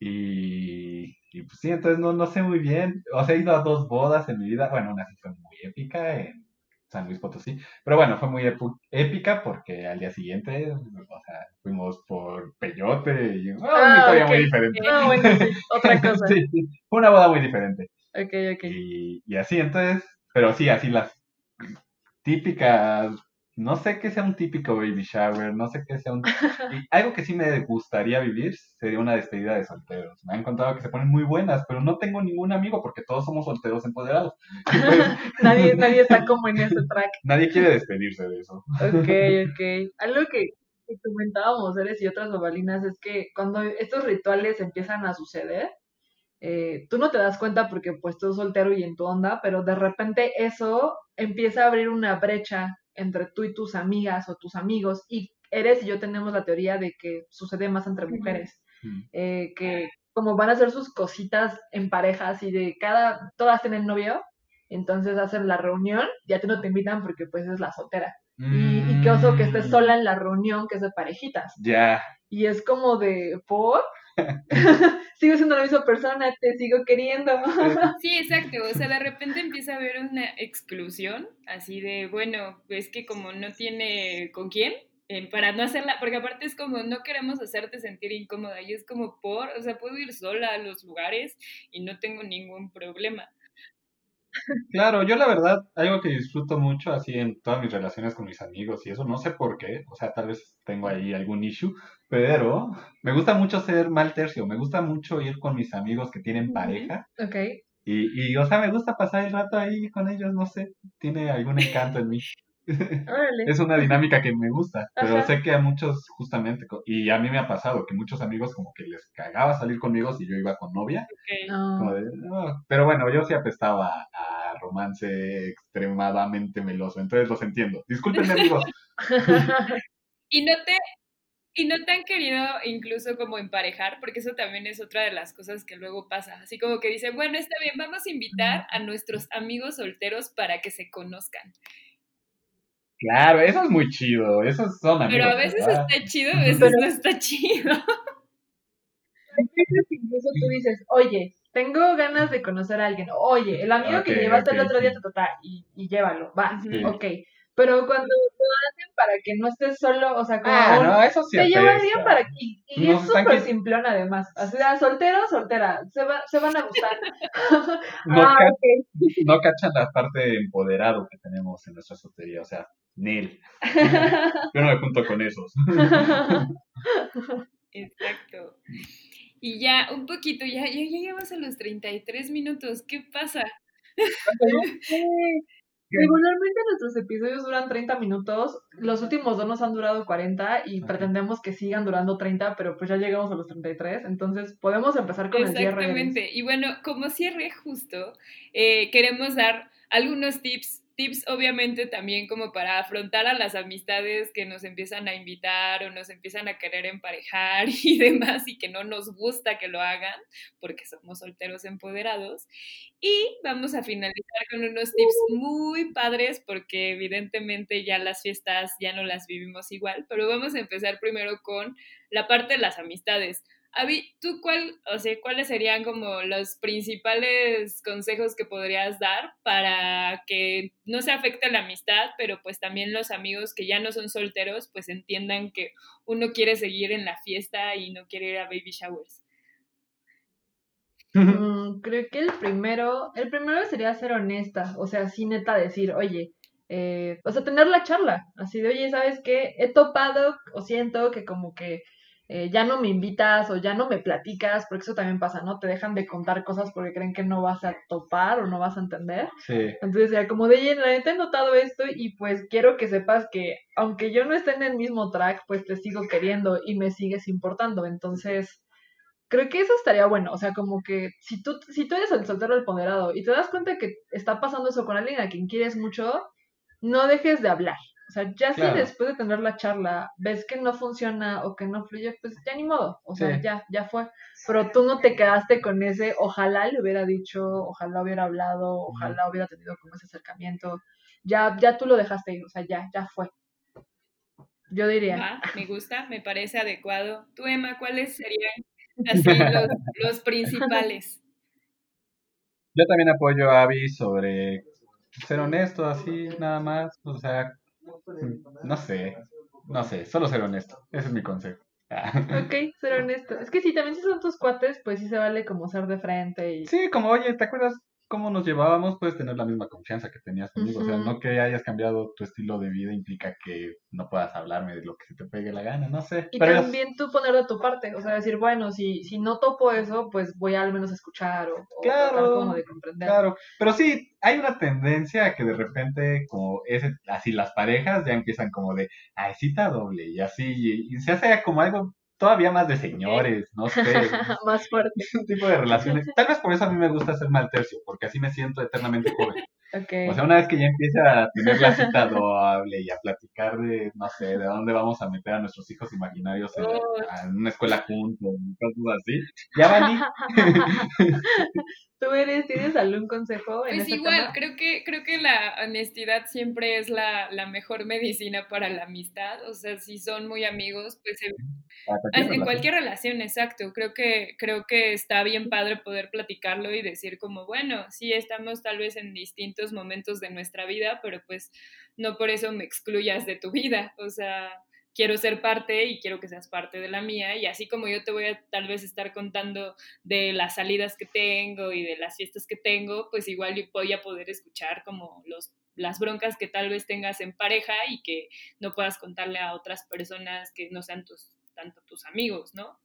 [SPEAKER 3] Y, y pues sí, entonces no, no sé muy bien. O sea, he ido a dos bodas en mi vida. Bueno, una sí fue muy épica en San Luis Potosí. Pero bueno, fue muy épica porque al día siguiente, o sea, fuimos por peyote y fue una
[SPEAKER 2] Ah,
[SPEAKER 3] historia muy diferente.
[SPEAKER 2] No, bueno, sí, otra [laughs] cosa.
[SPEAKER 3] Sí, sí, fue una boda muy diferente.
[SPEAKER 2] Ok, ok.
[SPEAKER 3] Y, y así, entonces, pero sí, así las típicas, no sé qué sea un típico baby shower, no sé qué sea un... y algo que sí me gustaría vivir sería una despedida de solteros. Me han contado que se ponen muy buenas, pero no tengo ningún amigo porque todos somos solteros empoderados. [laughs]
[SPEAKER 2] Nadie, [laughs] nadie está como en ese track.
[SPEAKER 3] nadie quiere despedirse de eso.
[SPEAKER 2] Ok, ok. Algo que, comentábamos, Eres y otras babalinas, es que cuando estos rituales empiezan a suceder, eh, tú no te das cuenta porque pues tú soltero y en tu onda, pero de repente eso empieza a abrir una brecha entre tú y tus amigas o tus amigos y Eres y yo tenemos la teoría de que sucede más entre mujeres,
[SPEAKER 3] Mm.
[SPEAKER 2] eh, que como van a hacer sus cositas en parejas y de cada, todas tienen novio, entonces hacen la reunión, ya tú no te invitan porque pues es la soltera. Y, y qué oso que estés sola en la reunión que es de parejitas.
[SPEAKER 3] Ya,
[SPEAKER 2] Y es como de, ¿por? [laughs] sigo siendo la misma persona, te sigo queriendo. [laughs]
[SPEAKER 1] Sí, exacto. O sea, de repente empieza a haber una exclusión, así de, bueno, es que como no tiene con quién, eh, para no hacerla, porque aparte es como, no queremos hacerte sentir incómoda, y es como por, o sea, puedo ir sola a los lugares y no tengo ningún problema.
[SPEAKER 3] Claro, yo la verdad, algo que disfruto mucho así en todas mis relaciones con mis amigos y eso, no sé por qué, o sea, tal vez tengo ahí algún issue, pero me gusta mucho ser mal tercio, me gusta mucho ir con mis amigos que tienen pareja
[SPEAKER 2] ok.
[SPEAKER 3] y, y, o sea, me gusta pasar el rato ahí con ellos, no sé, tiene algún encanto en mí.
[SPEAKER 2] Órale.
[SPEAKER 3] Es una dinámica que me gusta, pero
[SPEAKER 2] Ajá.
[SPEAKER 3] sé que a muchos justamente, y a mí me ha pasado que muchos amigos como que les cagaba salir conmigo si yo iba con novia.
[SPEAKER 2] No.
[SPEAKER 3] de, "No". Pero bueno, yo sí apestaba a romance extremadamente meloso, entonces los entiendo. Discúlpenme, [laughs] amigos. [laughs]
[SPEAKER 1] Y no te, y no te han querido incluso como emparejar, porque eso también es otra de las cosas que luego pasa. Así como que dicen, bueno, está bien, vamos a invitar a nuestros amigos solteros para que se conozcan.
[SPEAKER 3] Claro, eso es muy chido. Esos son amigos.
[SPEAKER 1] Pero a veces
[SPEAKER 3] ¿verdad?
[SPEAKER 1] está chido, a veces
[SPEAKER 2] Pero-
[SPEAKER 1] no está chido. [laughs]
[SPEAKER 2] Hay veces que incluso tú dices, oye, tengo ganas de conocer a alguien. Oye, el amigo que llevaste el otro día,
[SPEAKER 3] sí.
[SPEAKER 2] ta, ta, ta, y, y llévalo, va,
[SPEAKER 1] Sí.
[SPEAKER 2] ok. Pero cuando lo hacen para que no estés solo, o sea, como
[SPEAKER 3] Ah, no, eso sí
[SPEAKER 2] te llevaría
[SPEAKER 3] apesta.
[SPEAKER 2] para y, y
[SPEAKER 3] Nos
[SPEAKER 2] es súper simplón además. O sea, soltero, soltera, se, va, se van a gustar. [laughs] [laughs]
[SPEAKER 3] No,
[SPEAKER 2] ah,
[SPEAKER 3] ca-
[SPEAKER 2] ok.
[SPEAKER 3] no cachan la parte empoderado que tenemos en nuestra soltería, o sea, Nel. [laughs] Yo no me junto con esos.
[SPEAKER 1] Exacto. Y ya, un poquito, ya, ya llegamos a los 33 minutos. ¿Qué pasa?
[SPEAKER 2] Regularmente nuestros episodios duran 30 minutos, los últimos dos nos han durado 40 y pretendemos que sigan durando 30, pero pues ya llegamos a los 33, entonces podemos empezar con el cierre.
[SPEAKER 1] Exactamente. Y bueno, como cierre justo, eh, queremos dar algunos tips, tips obviamente también como para afrontar a las amistades que nos empiezan a invitar o nos empiezan a querer emparejar [laughs] y demás y que no nos gusta que lo hagan porque somos solteros empoderados. Y vamos a finalizar con unos tips muy padres porque evidentemente ya las fiestas ya no las vivimos igual, pero vamos a empezar primero con la parte de las amistades. Avi, ¿tú cuál, o sea, cuáles serían como los principales consejos que podrías dar para que no se afecte la amistad, pero pues también los amigos que ya no son solteros, pues entiendan que uno quiere seguir en la fiesta y no quiere ir a baby showers?
[SPEAKER 2] Mm, creo que el primero, el primero sería ser honesta, o sea, sí neta decir, oye, eh, o sea, tener la charla, así de, oye, ¿sabes qué? He topado o siento que como que eh, ya no me invitas o ya no me platicas, porque eso también pasa, ¿no? Te dejan de contar cosas porque creen que no vas a topar o no vas a entender.
[SPEAKER 3] Sí.
[SPEAKER 2] Entonces, ya como de, la neta he notado esto y pues quiero que sepas que aunque yo no esté en el mismo track, pues te sigo queriendo y me sigues importando. Entonces, creo que eso estaría bueno. O sea, como que si tú, si tú eres el soltero el ponderado y te das cuenta que está pasando eso con alguien a quien quieres mucho, no dejes de hablar. O sea, ya si después de tener la charla ves que no funciona o que no fluye, pues ya ni modo. O sea, ya, ya fue. Pero tú no te quedaste con ese, ojalá le hubiera dicho, ojalá hubiera hablado, ojalá hubiera tenido como ese acercamiento. Ya, ya tú lo dejaste ir, o sea, ya, ya fue. Yo diría. [laughs]
[SPEAKER 1] me gusta, me parece adecuado. Tú, Emma, ¿cuáles serían así [laughs] los, los principales?
[SPEAKER 3] Yo también apoyo a Abby sobre ser honesto, así, nada más. O sea, no sé, no sé, solo ser honesto. Ese es mi consejo.
[SPEAKER 2] ok, ser honesto. Es que si también si son tus cuates, pues sí se vale como ser de frente y...
[SPEAKER 3] Sí, como, oye, ¿te acuerdas cómo nos llevábamos, puedes tener la misma confianza que tenías conmigo. O sea, no que hayas cambiado tu estilo de vida implica que no puedas hablarme de lo que se te pegue la gana, no sé.
[SPEAKER 2] Y también tú poner de tu parte, o sea, decir, bueno, si, si no topo eso, pues voy a al menos escuchar o,
[SPEAKER 3] claro,
[SPEAKER 2] como de comprender.
[SPEAKER 3] Claro, pero sí, hay una tendencia a que de repente, como ese, así las parejas ya empiezan como de, ay, cita doble, y así, y se hace como algo todavía más de señores, no [laughs] sé.
[SPEAKER 2] más fuerte.
[SPEAKER 3] Un tipo de relaciones. [laughs] Tal vez por eso a mí me gusta ser mal tercio, porque así me siento eternamente joven. O sea, una vez que ya empiece a tener la cita doble y a platicar de, no sé, de dónde vamos a meter a nuestros hijos imaginarios en, una escuela juntos, cosas así, ya van [laughs]
[SPEAKER 2] ¿Tú eres, tienes algún consejo?
[SPEAKER 1] En pues igual, creo que, creo que la honestidad siempre es la, la, mejor medicina para la amistad. O sea, si son muy amigos, pues en, cualquier relación, exacto. Creo que, creo que está bien padre poder platicarlo y decir como, bueno, sí estamos tal vez en distintos momentos de nuestra vida, pero pues no por eso me excluyas de tu vida. O sea, quiero ser parte y quiero que seas parte de la mía. Y así como yo te voy a tal vez estar contando de las salidas que tengo y de las fiestas que tengo, pues igual voy a poder escuchar como los, las broncas que tal vez tengas en pareja y que no puedas contarle a otras personas que no sean tus, tanto tus amigos, ¿no?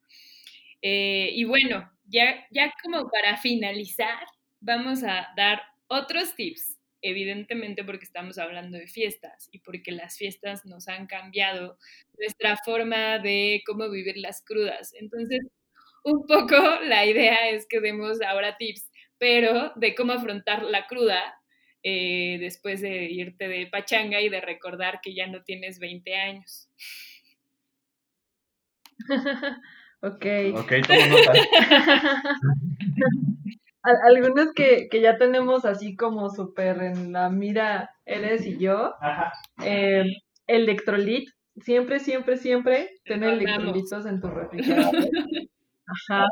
[SPEAKER 1] Eh, y bueno, ya, ya como para finalizar, vamos a dar otros tips evidentemente porque estamos hablando de fiestas y porque las fiestas nos han cambiado nuestra forma de cómo vivir las crudas. Entonces, un poco [laughs] la idea es que demos ahora tips, pero de cómo afrontar la cruda eh, después de irte de pachanga y de recordar que ya no tienes 20 años. [laughs]
[SPEAKER 2] ok.
[SPEAKER 3] Ok, tomo nota. [laughs]
[SPEAKER 2] algunos que, que ya tenemos así como súper en la mira, eres y yo. Eh, electrolit, siempre, siempre, siempre ten electrolitos en tu [laughs] refrigerador. Ajá.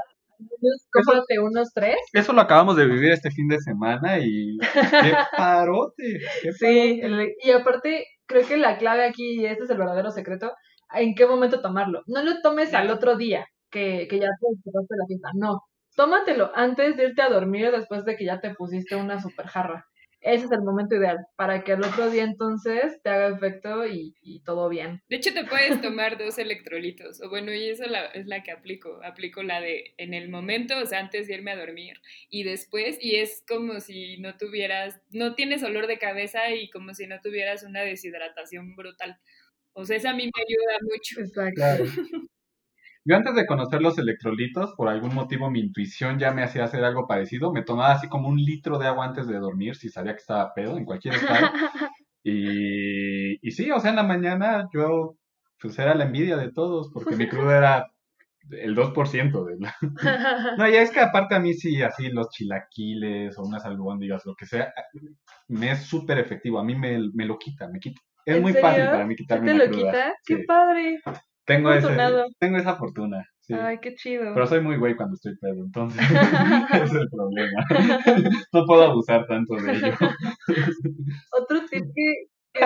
[SPEAKER 2] Cómprate unos tres.
[SPEAKER 3] Eso lo acabamos de vivir este fin de semana y qué [laughs] parote.
[SPEAKER 2] Sí, y aparte, creo que la clave aquí, y este es el verdadero secreto, en qué momento tomarlo. No lo tomes al otro día, que, que ya te la fiesta. No, tómatelo antes de irte a dormir después de que ya te pusiste una super jarra. Ese es el momento ideal, para que el otro día entonces te haga efecto y, todo bien.
[SPEAKER 1] De hecho, te puedes tomar dos electrolitos. O bueno, y eso es la que aplico. Aplico la de en el momento, o sea, antes de irme a dormir. Y después, y es como si no tuvieras, no tienes olor de cabeza y como si no tuvieras una deshidratación brutal. O sea, eso a mí me ayuda mucho.
[SPEAKER 2] Exacto. [laughs]
[SPEAKER 3] Yo antes de conocer los electrolitos, por algún motivo mi intuición ya me hacía hacer algo parecido. Me tomaba así como un litro de agua antes de dormir, si sabía que estaba pedo, en cualquier estado. [laughs] Y, y sí, o sea, en la mañana yo, pues era la envidia de todos, porque mi crudo era el 2% de la... [laughs] No, ya es que aparte a mí sí, así los chilaquiles o unas albóndigas, lo que sea, me es súper efectivo. A mí me, me, lo quita, me quita. Es muy fácil para mí quitarme
[SPEAKER 2] ¿Te lo quita? ¡Qué padre!
[SPEAKER 3] Tengo, ese, tengo esa fortuna.
[SPEAKER 2] Ay, qué chido.
[SPEAKER 3] Pero soy muy güey cuando estoy pedo, entonces [laughs] ese es el problema. [laughs] no puedo abusar tanto de ello. [laughs]
[SPEAKER 2] otro tip que,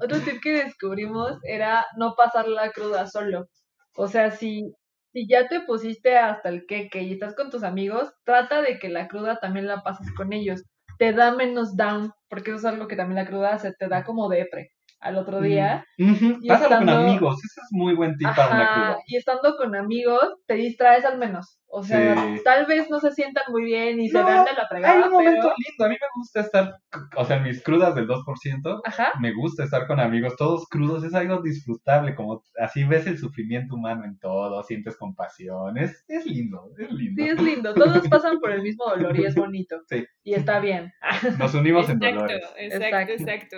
[SPEAKER 2] otro tip que descubrimos era no pasar la cruda solo. O sea, si, si ya te pusiste hasta el queque y estás con tus amigos, trata de que la cruda también la pases con ellos. Te da menos down porque eso es algo que también la cruda se te da como depre al otro día.
[SPEAKER 3] Ujú,
[SPEAKER 2] Y
[SPEAKER 3] Pásalo con
[SPEAKER 2] estando-
[SPEAKER 3] amigos, ese es muy buen tip para una cruda.
[SPEAKER 2] y estando con amigos, te distraes al menos. O sea,
[SPEAKER 3] Sí.
[SPEAKER 2] tal vez no se sientan muy bien y se vean de la
[SPEAKER 3] Hay
[SPEAKER 2] fregada,
[SPEAKER 3] un momento
[SPEAKER 2] pero...
[SPEAKER 3] lindo, a mí me gusta estar, o sea, en mis crudas del 2%,
[SPEAKER 2] Ajá,
[SPEAKER 3] me gusta estar con amigos, todos crudos, es algo disfrutable, como así ves el sufrimiento humano en todo, sientes compasión, es, es lindo, es lindo.
[SPEAKER 2] sí, es lindo. Todos [laughs] pasan por el mismo dolor y es bonito.
[SPEAKER 3] Sí.
[SPEAKER 2] Y está bien.
[SPEAKER 3] Nos unimos en dolores.
[SPEAKER 1] exacto,
[SPEAKER 2] Exacto.
[SPEAKER 1] exacto.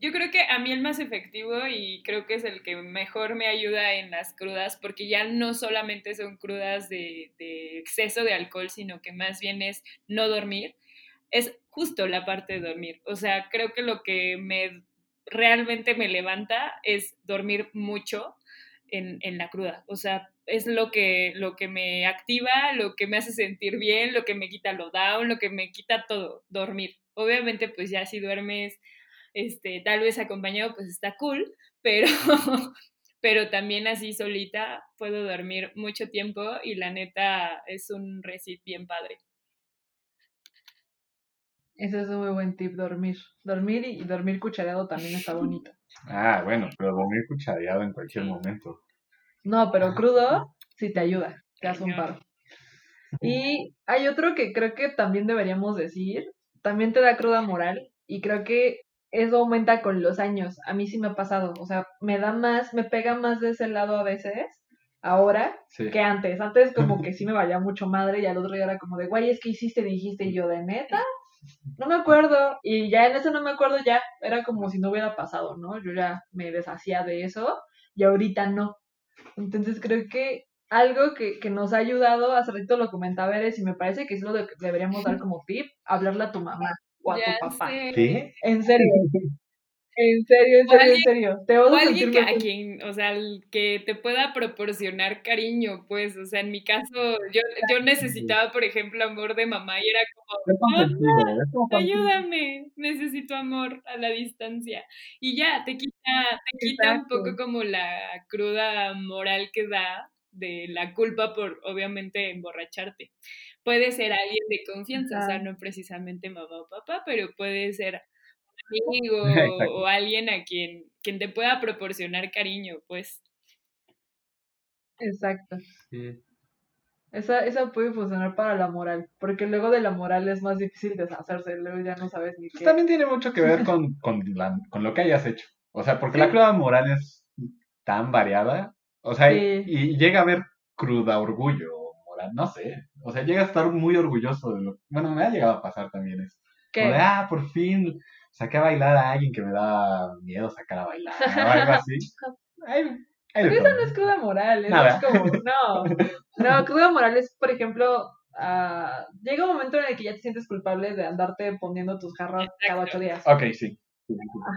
[SPEAKER 1] Yo creo que a mí el más efectivo y creo que es el que mejor me ayuda en las crudas, porque ya no solamente son crudas de, exceso de alcohol, sino que más bien es no dormir, es justo la parte de dormir. O sea, creo que lo que me realmente me levanta es dormir mucho en, en la cruda. O sea, es lo que, lo que me activa, lo que me hace sentir bien, lo que me quita lo down, lo que me quita todo, dormir. Obviamente, pues ya si duermes, este, tal vez acompañado, pues está cool, pero, [laughs] pero también así solita puedo dormir mucho tiempo y la neta es un recit bien padre.
[SPEAKER 2] Ese es un muy buen tip, dormir. Dormir y, y dormir cuchareado también está [laughs] bonito.
[SPEAKER 3] Ah, bueno, pero dormir cuchareado en cualquier
[SPEAKER 1] Sí.
[SPEAKER 3] momento.
[SPEAKER 2] No, pero crudo sí te ayuda, te hace un paro. Y hay otro que creo que también deberíamos decir, también te da cruda moral y creo que eso aumenta con los años. A mí sí me ha pasado, o sea, me da más, me pega más de ese lado a veces ahora
[SPEAKER 3] Sí.
[SPEAKER 2] que antes. Antes como [laughs] que sí me valía mucho madre y al otro día era como de, güey, es que hiciste, dijiste y yo de neta. [laughs] No me acuerdo. Y ya en eso no me acuerdo ya. Era como si no hubiera pasado, ¿no? Yo ya me deshacía de eso y ahorita no. Entonces creo que algo que, que nos ha ayudado, hace ratito lo comentaba Eres y me parece que es lo que deberíamos dar [laughs] como tip, hablarle a tu mamá o a
[SPEAKER 1] Ya
[SPEAKER 2] tu papá.
[SPEAKER 1] sé.
[SPEAKER 3] ¿Qué?
[SPEAKER 2] En serio. En serio, en serio, en
[SPEAKER 1] alguien-
[SPEAKER 2] serio. Te
[SPEAKER 1] O
[SPEAKER 2] odio
[SPEAKER 1] alguien que, a quien, o sea, el que te pueda proporcionar cariño, pues, o sea, en mi caso, yo, yo necesitaba, por ejemplo, amor de mamá y era como, ayúdame, necesito amor a la distancia. Y ya, te quita, te quita un
[SPEAKER 2] Exacto.
[SPEAKER 1] poco como la cruda moral que da de la culpa por, obviamente, emborracharte. Puede ser alguien de confianza, o sea, no precisamente mamá o papá, pero puede ser [laughs] amigo
[SPEAKER 3] Exacto.
[SPEAKER 1] o alguien a quien, quien te pueda proporcionar cariño, pues.
[SPEAKER 2] Exacto.
[SPEAKER 3] Sí.
[SPEAKER 2] Esa, esa puede funcionar para la moral, porque luego de la moral es más difícil deshacerse, luego ya no sabes ni
[SPEAKER 3] Pues
[SPEAKER 2] qué.
[SPEAKER 3] también tiene mucho que ver con, con, la- con lo que hayas hecho. O sea, porque la cruda moral es tan variada. O sea, y-
[SPEAKER 2] Sí.
[SPEAKER 3] y, llega a haber cruda orgullo moral, no sé. O sea, llega a estar muy orgulloso de lo... Bueno, me ha llegado a pasar también eso.
[SPEAKER 2] ¿Qué?
[SPEAKER 3] De, ah, por fin saqué a bailar a alguien que me da miedo sacar a bailar o algo así. [laughs] Ay, todo.
[SPEAKER 2] no es cruda moral, eso
[SPEAKER 3] Nada.
[SPEAKER 2] es como, [laughs] no, no, cruda moral es, por ejemplo, ah, llega un momento en el que ya te sientes culpable de andarte poniendo tus jarras cada ocho días.
[SPEAKER 3] Ok, sí.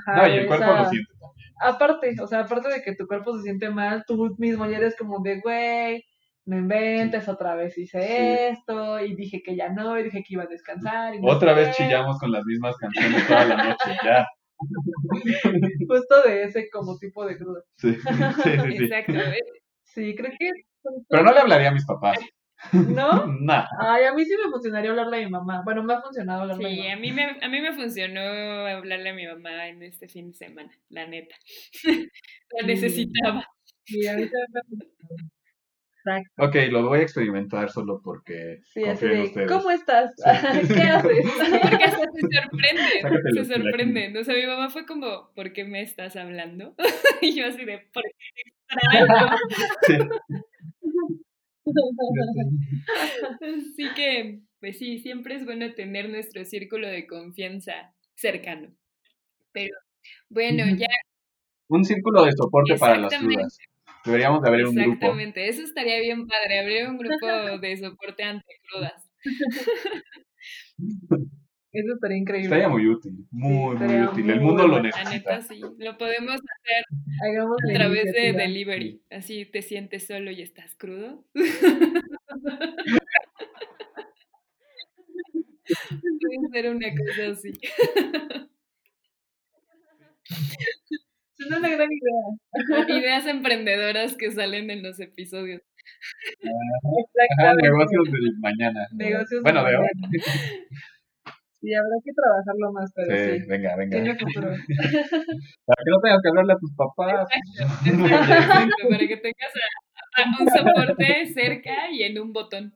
[SPEAKER 2] Ajá,
[SPEAKER 3] no, y el cuerpo
[SPEAKER 2] esa-
[SPEAKER 3] lo siente también.
[SPEAKER 2] Aparte, o sea, aparte de que tu cuerpo se siente mal, tú mismo ya eres como de, güey, no inventes, otra vez hice
[SPEAKER 3] Sí.
[SPEAKER 2] esto, y dije que ya no, y dije que iba a descansar. Y no
[SPEAKER 3] Otra
[SPEAKER 2] sé
[SPEAKER 3] vez
[SPEAKER 2] qué.
[SPEAKER 3] chillamos con las mismas canciones toda la noche, ya. [laughs]
[SPEAKER 2] Justo de ese como tipo de cruda.
[SPEAKER 3] Sí, sí, sí. sí.
[SPEAKER 1] Exacto.
[SPEAKER 2] Sí, creo que...
[SPEAKER 3] Pero no le hablaría a mis papás.
[SPEAKER 2] ¿No? [laughs]
[SPEAKER 3] Nah.
[SPEAKER 2] Ay, a mí sí me funcionaría hablarle a mi mamá. Bueno, me ha funcionado hablarle a mi
[SPEAKER 1] Sí,
[SPEAKER 2] mamá.
[SPEAKER 1] a mí, me, a mí me funcionó hablarle a mi mamá en este fin de semana, la neta. [laughs] la necesitaba.
[SPEAKER 2] Sí, a mí también me ha funcionado. Exacto.
[SPEAKER 3] Ok, lo voy a experimentar solo porque
[SPEAKER 2] Sí, así
[SPEAKER 3] confío en
[SPEAKER 2] de,
[SPEAKER 3] ustedes.
[SPEAKER 2] ¿cómo estás?
[SPEAKER 3] Sí.
[SPEAKER 2] ¿Qué [laughs] haces?
[SPEAKER 1] Porque hasta se sorprenden, [laughs]
[SPEAKER 3] Sácate
[SPEAKER 1] se
[SPEAKER 3] los
[SPEAKER 1] sorprenden. O sea, mi mamá fue como, ¿por qué me estás hablando? [laughs] y yo así de, ¿por qué extraño? Así que, pues sí, siempre es bueno tener nuestro círculo de confianza cercano. Pero bueno, ya
[SPEAKER 3] Un círculo de soporte para las dudas. Deberíamos de abrir un grupo.
[SPEAKER 1] Exactamente, eso estaría bien padre, abrir un grupo de soporte ante crudas. [laughs]
[SPEAKER 2] Eso estaría increíble.
[SPEAKER 3] Estaría muy útil, muy, muy útil. El mundo lo necesita.
[SPEAKER 1] neta, sí, lo podemos hacer
[SPEAKER 2] Hagamos
[SPEAKER 1] a través de delivery. Así te sientes solo y estás crudo. [laughs] Puede ser una cosa así. [laughs]
[SPEAKER 2] Es una gran idea.
[SPEAKER 1] Ideas emprendedoras que salen en los episodios.
[SPEAKER 3] Ajá, negocios del mañana.
[SPEAKER 2] Negocios
[SPEAKER 3] bueno, de hoy.
[SPEAKER 2] mañana. Sí, habrá que trabajarlo más, pero sí.
[SPEAKER 3] Sí, venga, venga.
[SPEAKER 2] Tiene futuro. [laughs]
[SPEAKER 3] Para que no tengas que hablarle a tus papás.
[SPEAKER 1] Exacto, exacto, exacto, para que tengas a- a un soporte cerca y en un botón.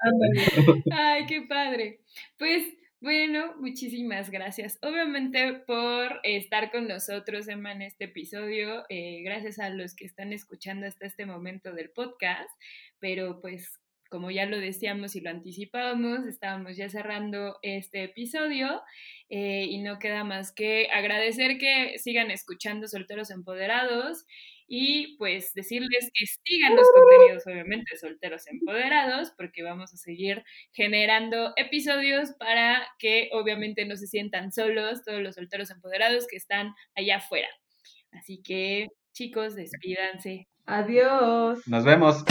[SPEAKER 2] Ándale.
[SPEAKER 1] Ay, qué padre. Pues bueno, muchísimas gracias. Obviamente por estar con nosotros, Emma, en este episodio. eh, gracias a los que están escuchando hasta este momento del podcast. Pero pues como ya lo decíamos y lo anticipábamos, estábamos ya cerrando este episodio eh, y no queda más que agradecer que sigan escuchando Solteros Empoderados y pues decirles que sigan los contenidos, obviamente, de Solteros Empoderados, porque vamos a seguir generando episodios para que obviamente no se sientan solos todos los solteros empoderados que están allá afuera. Así que, chicos, despídanse.
[SPEAKER 2] Adiós.
[SPEAKER 3] Nos vemos.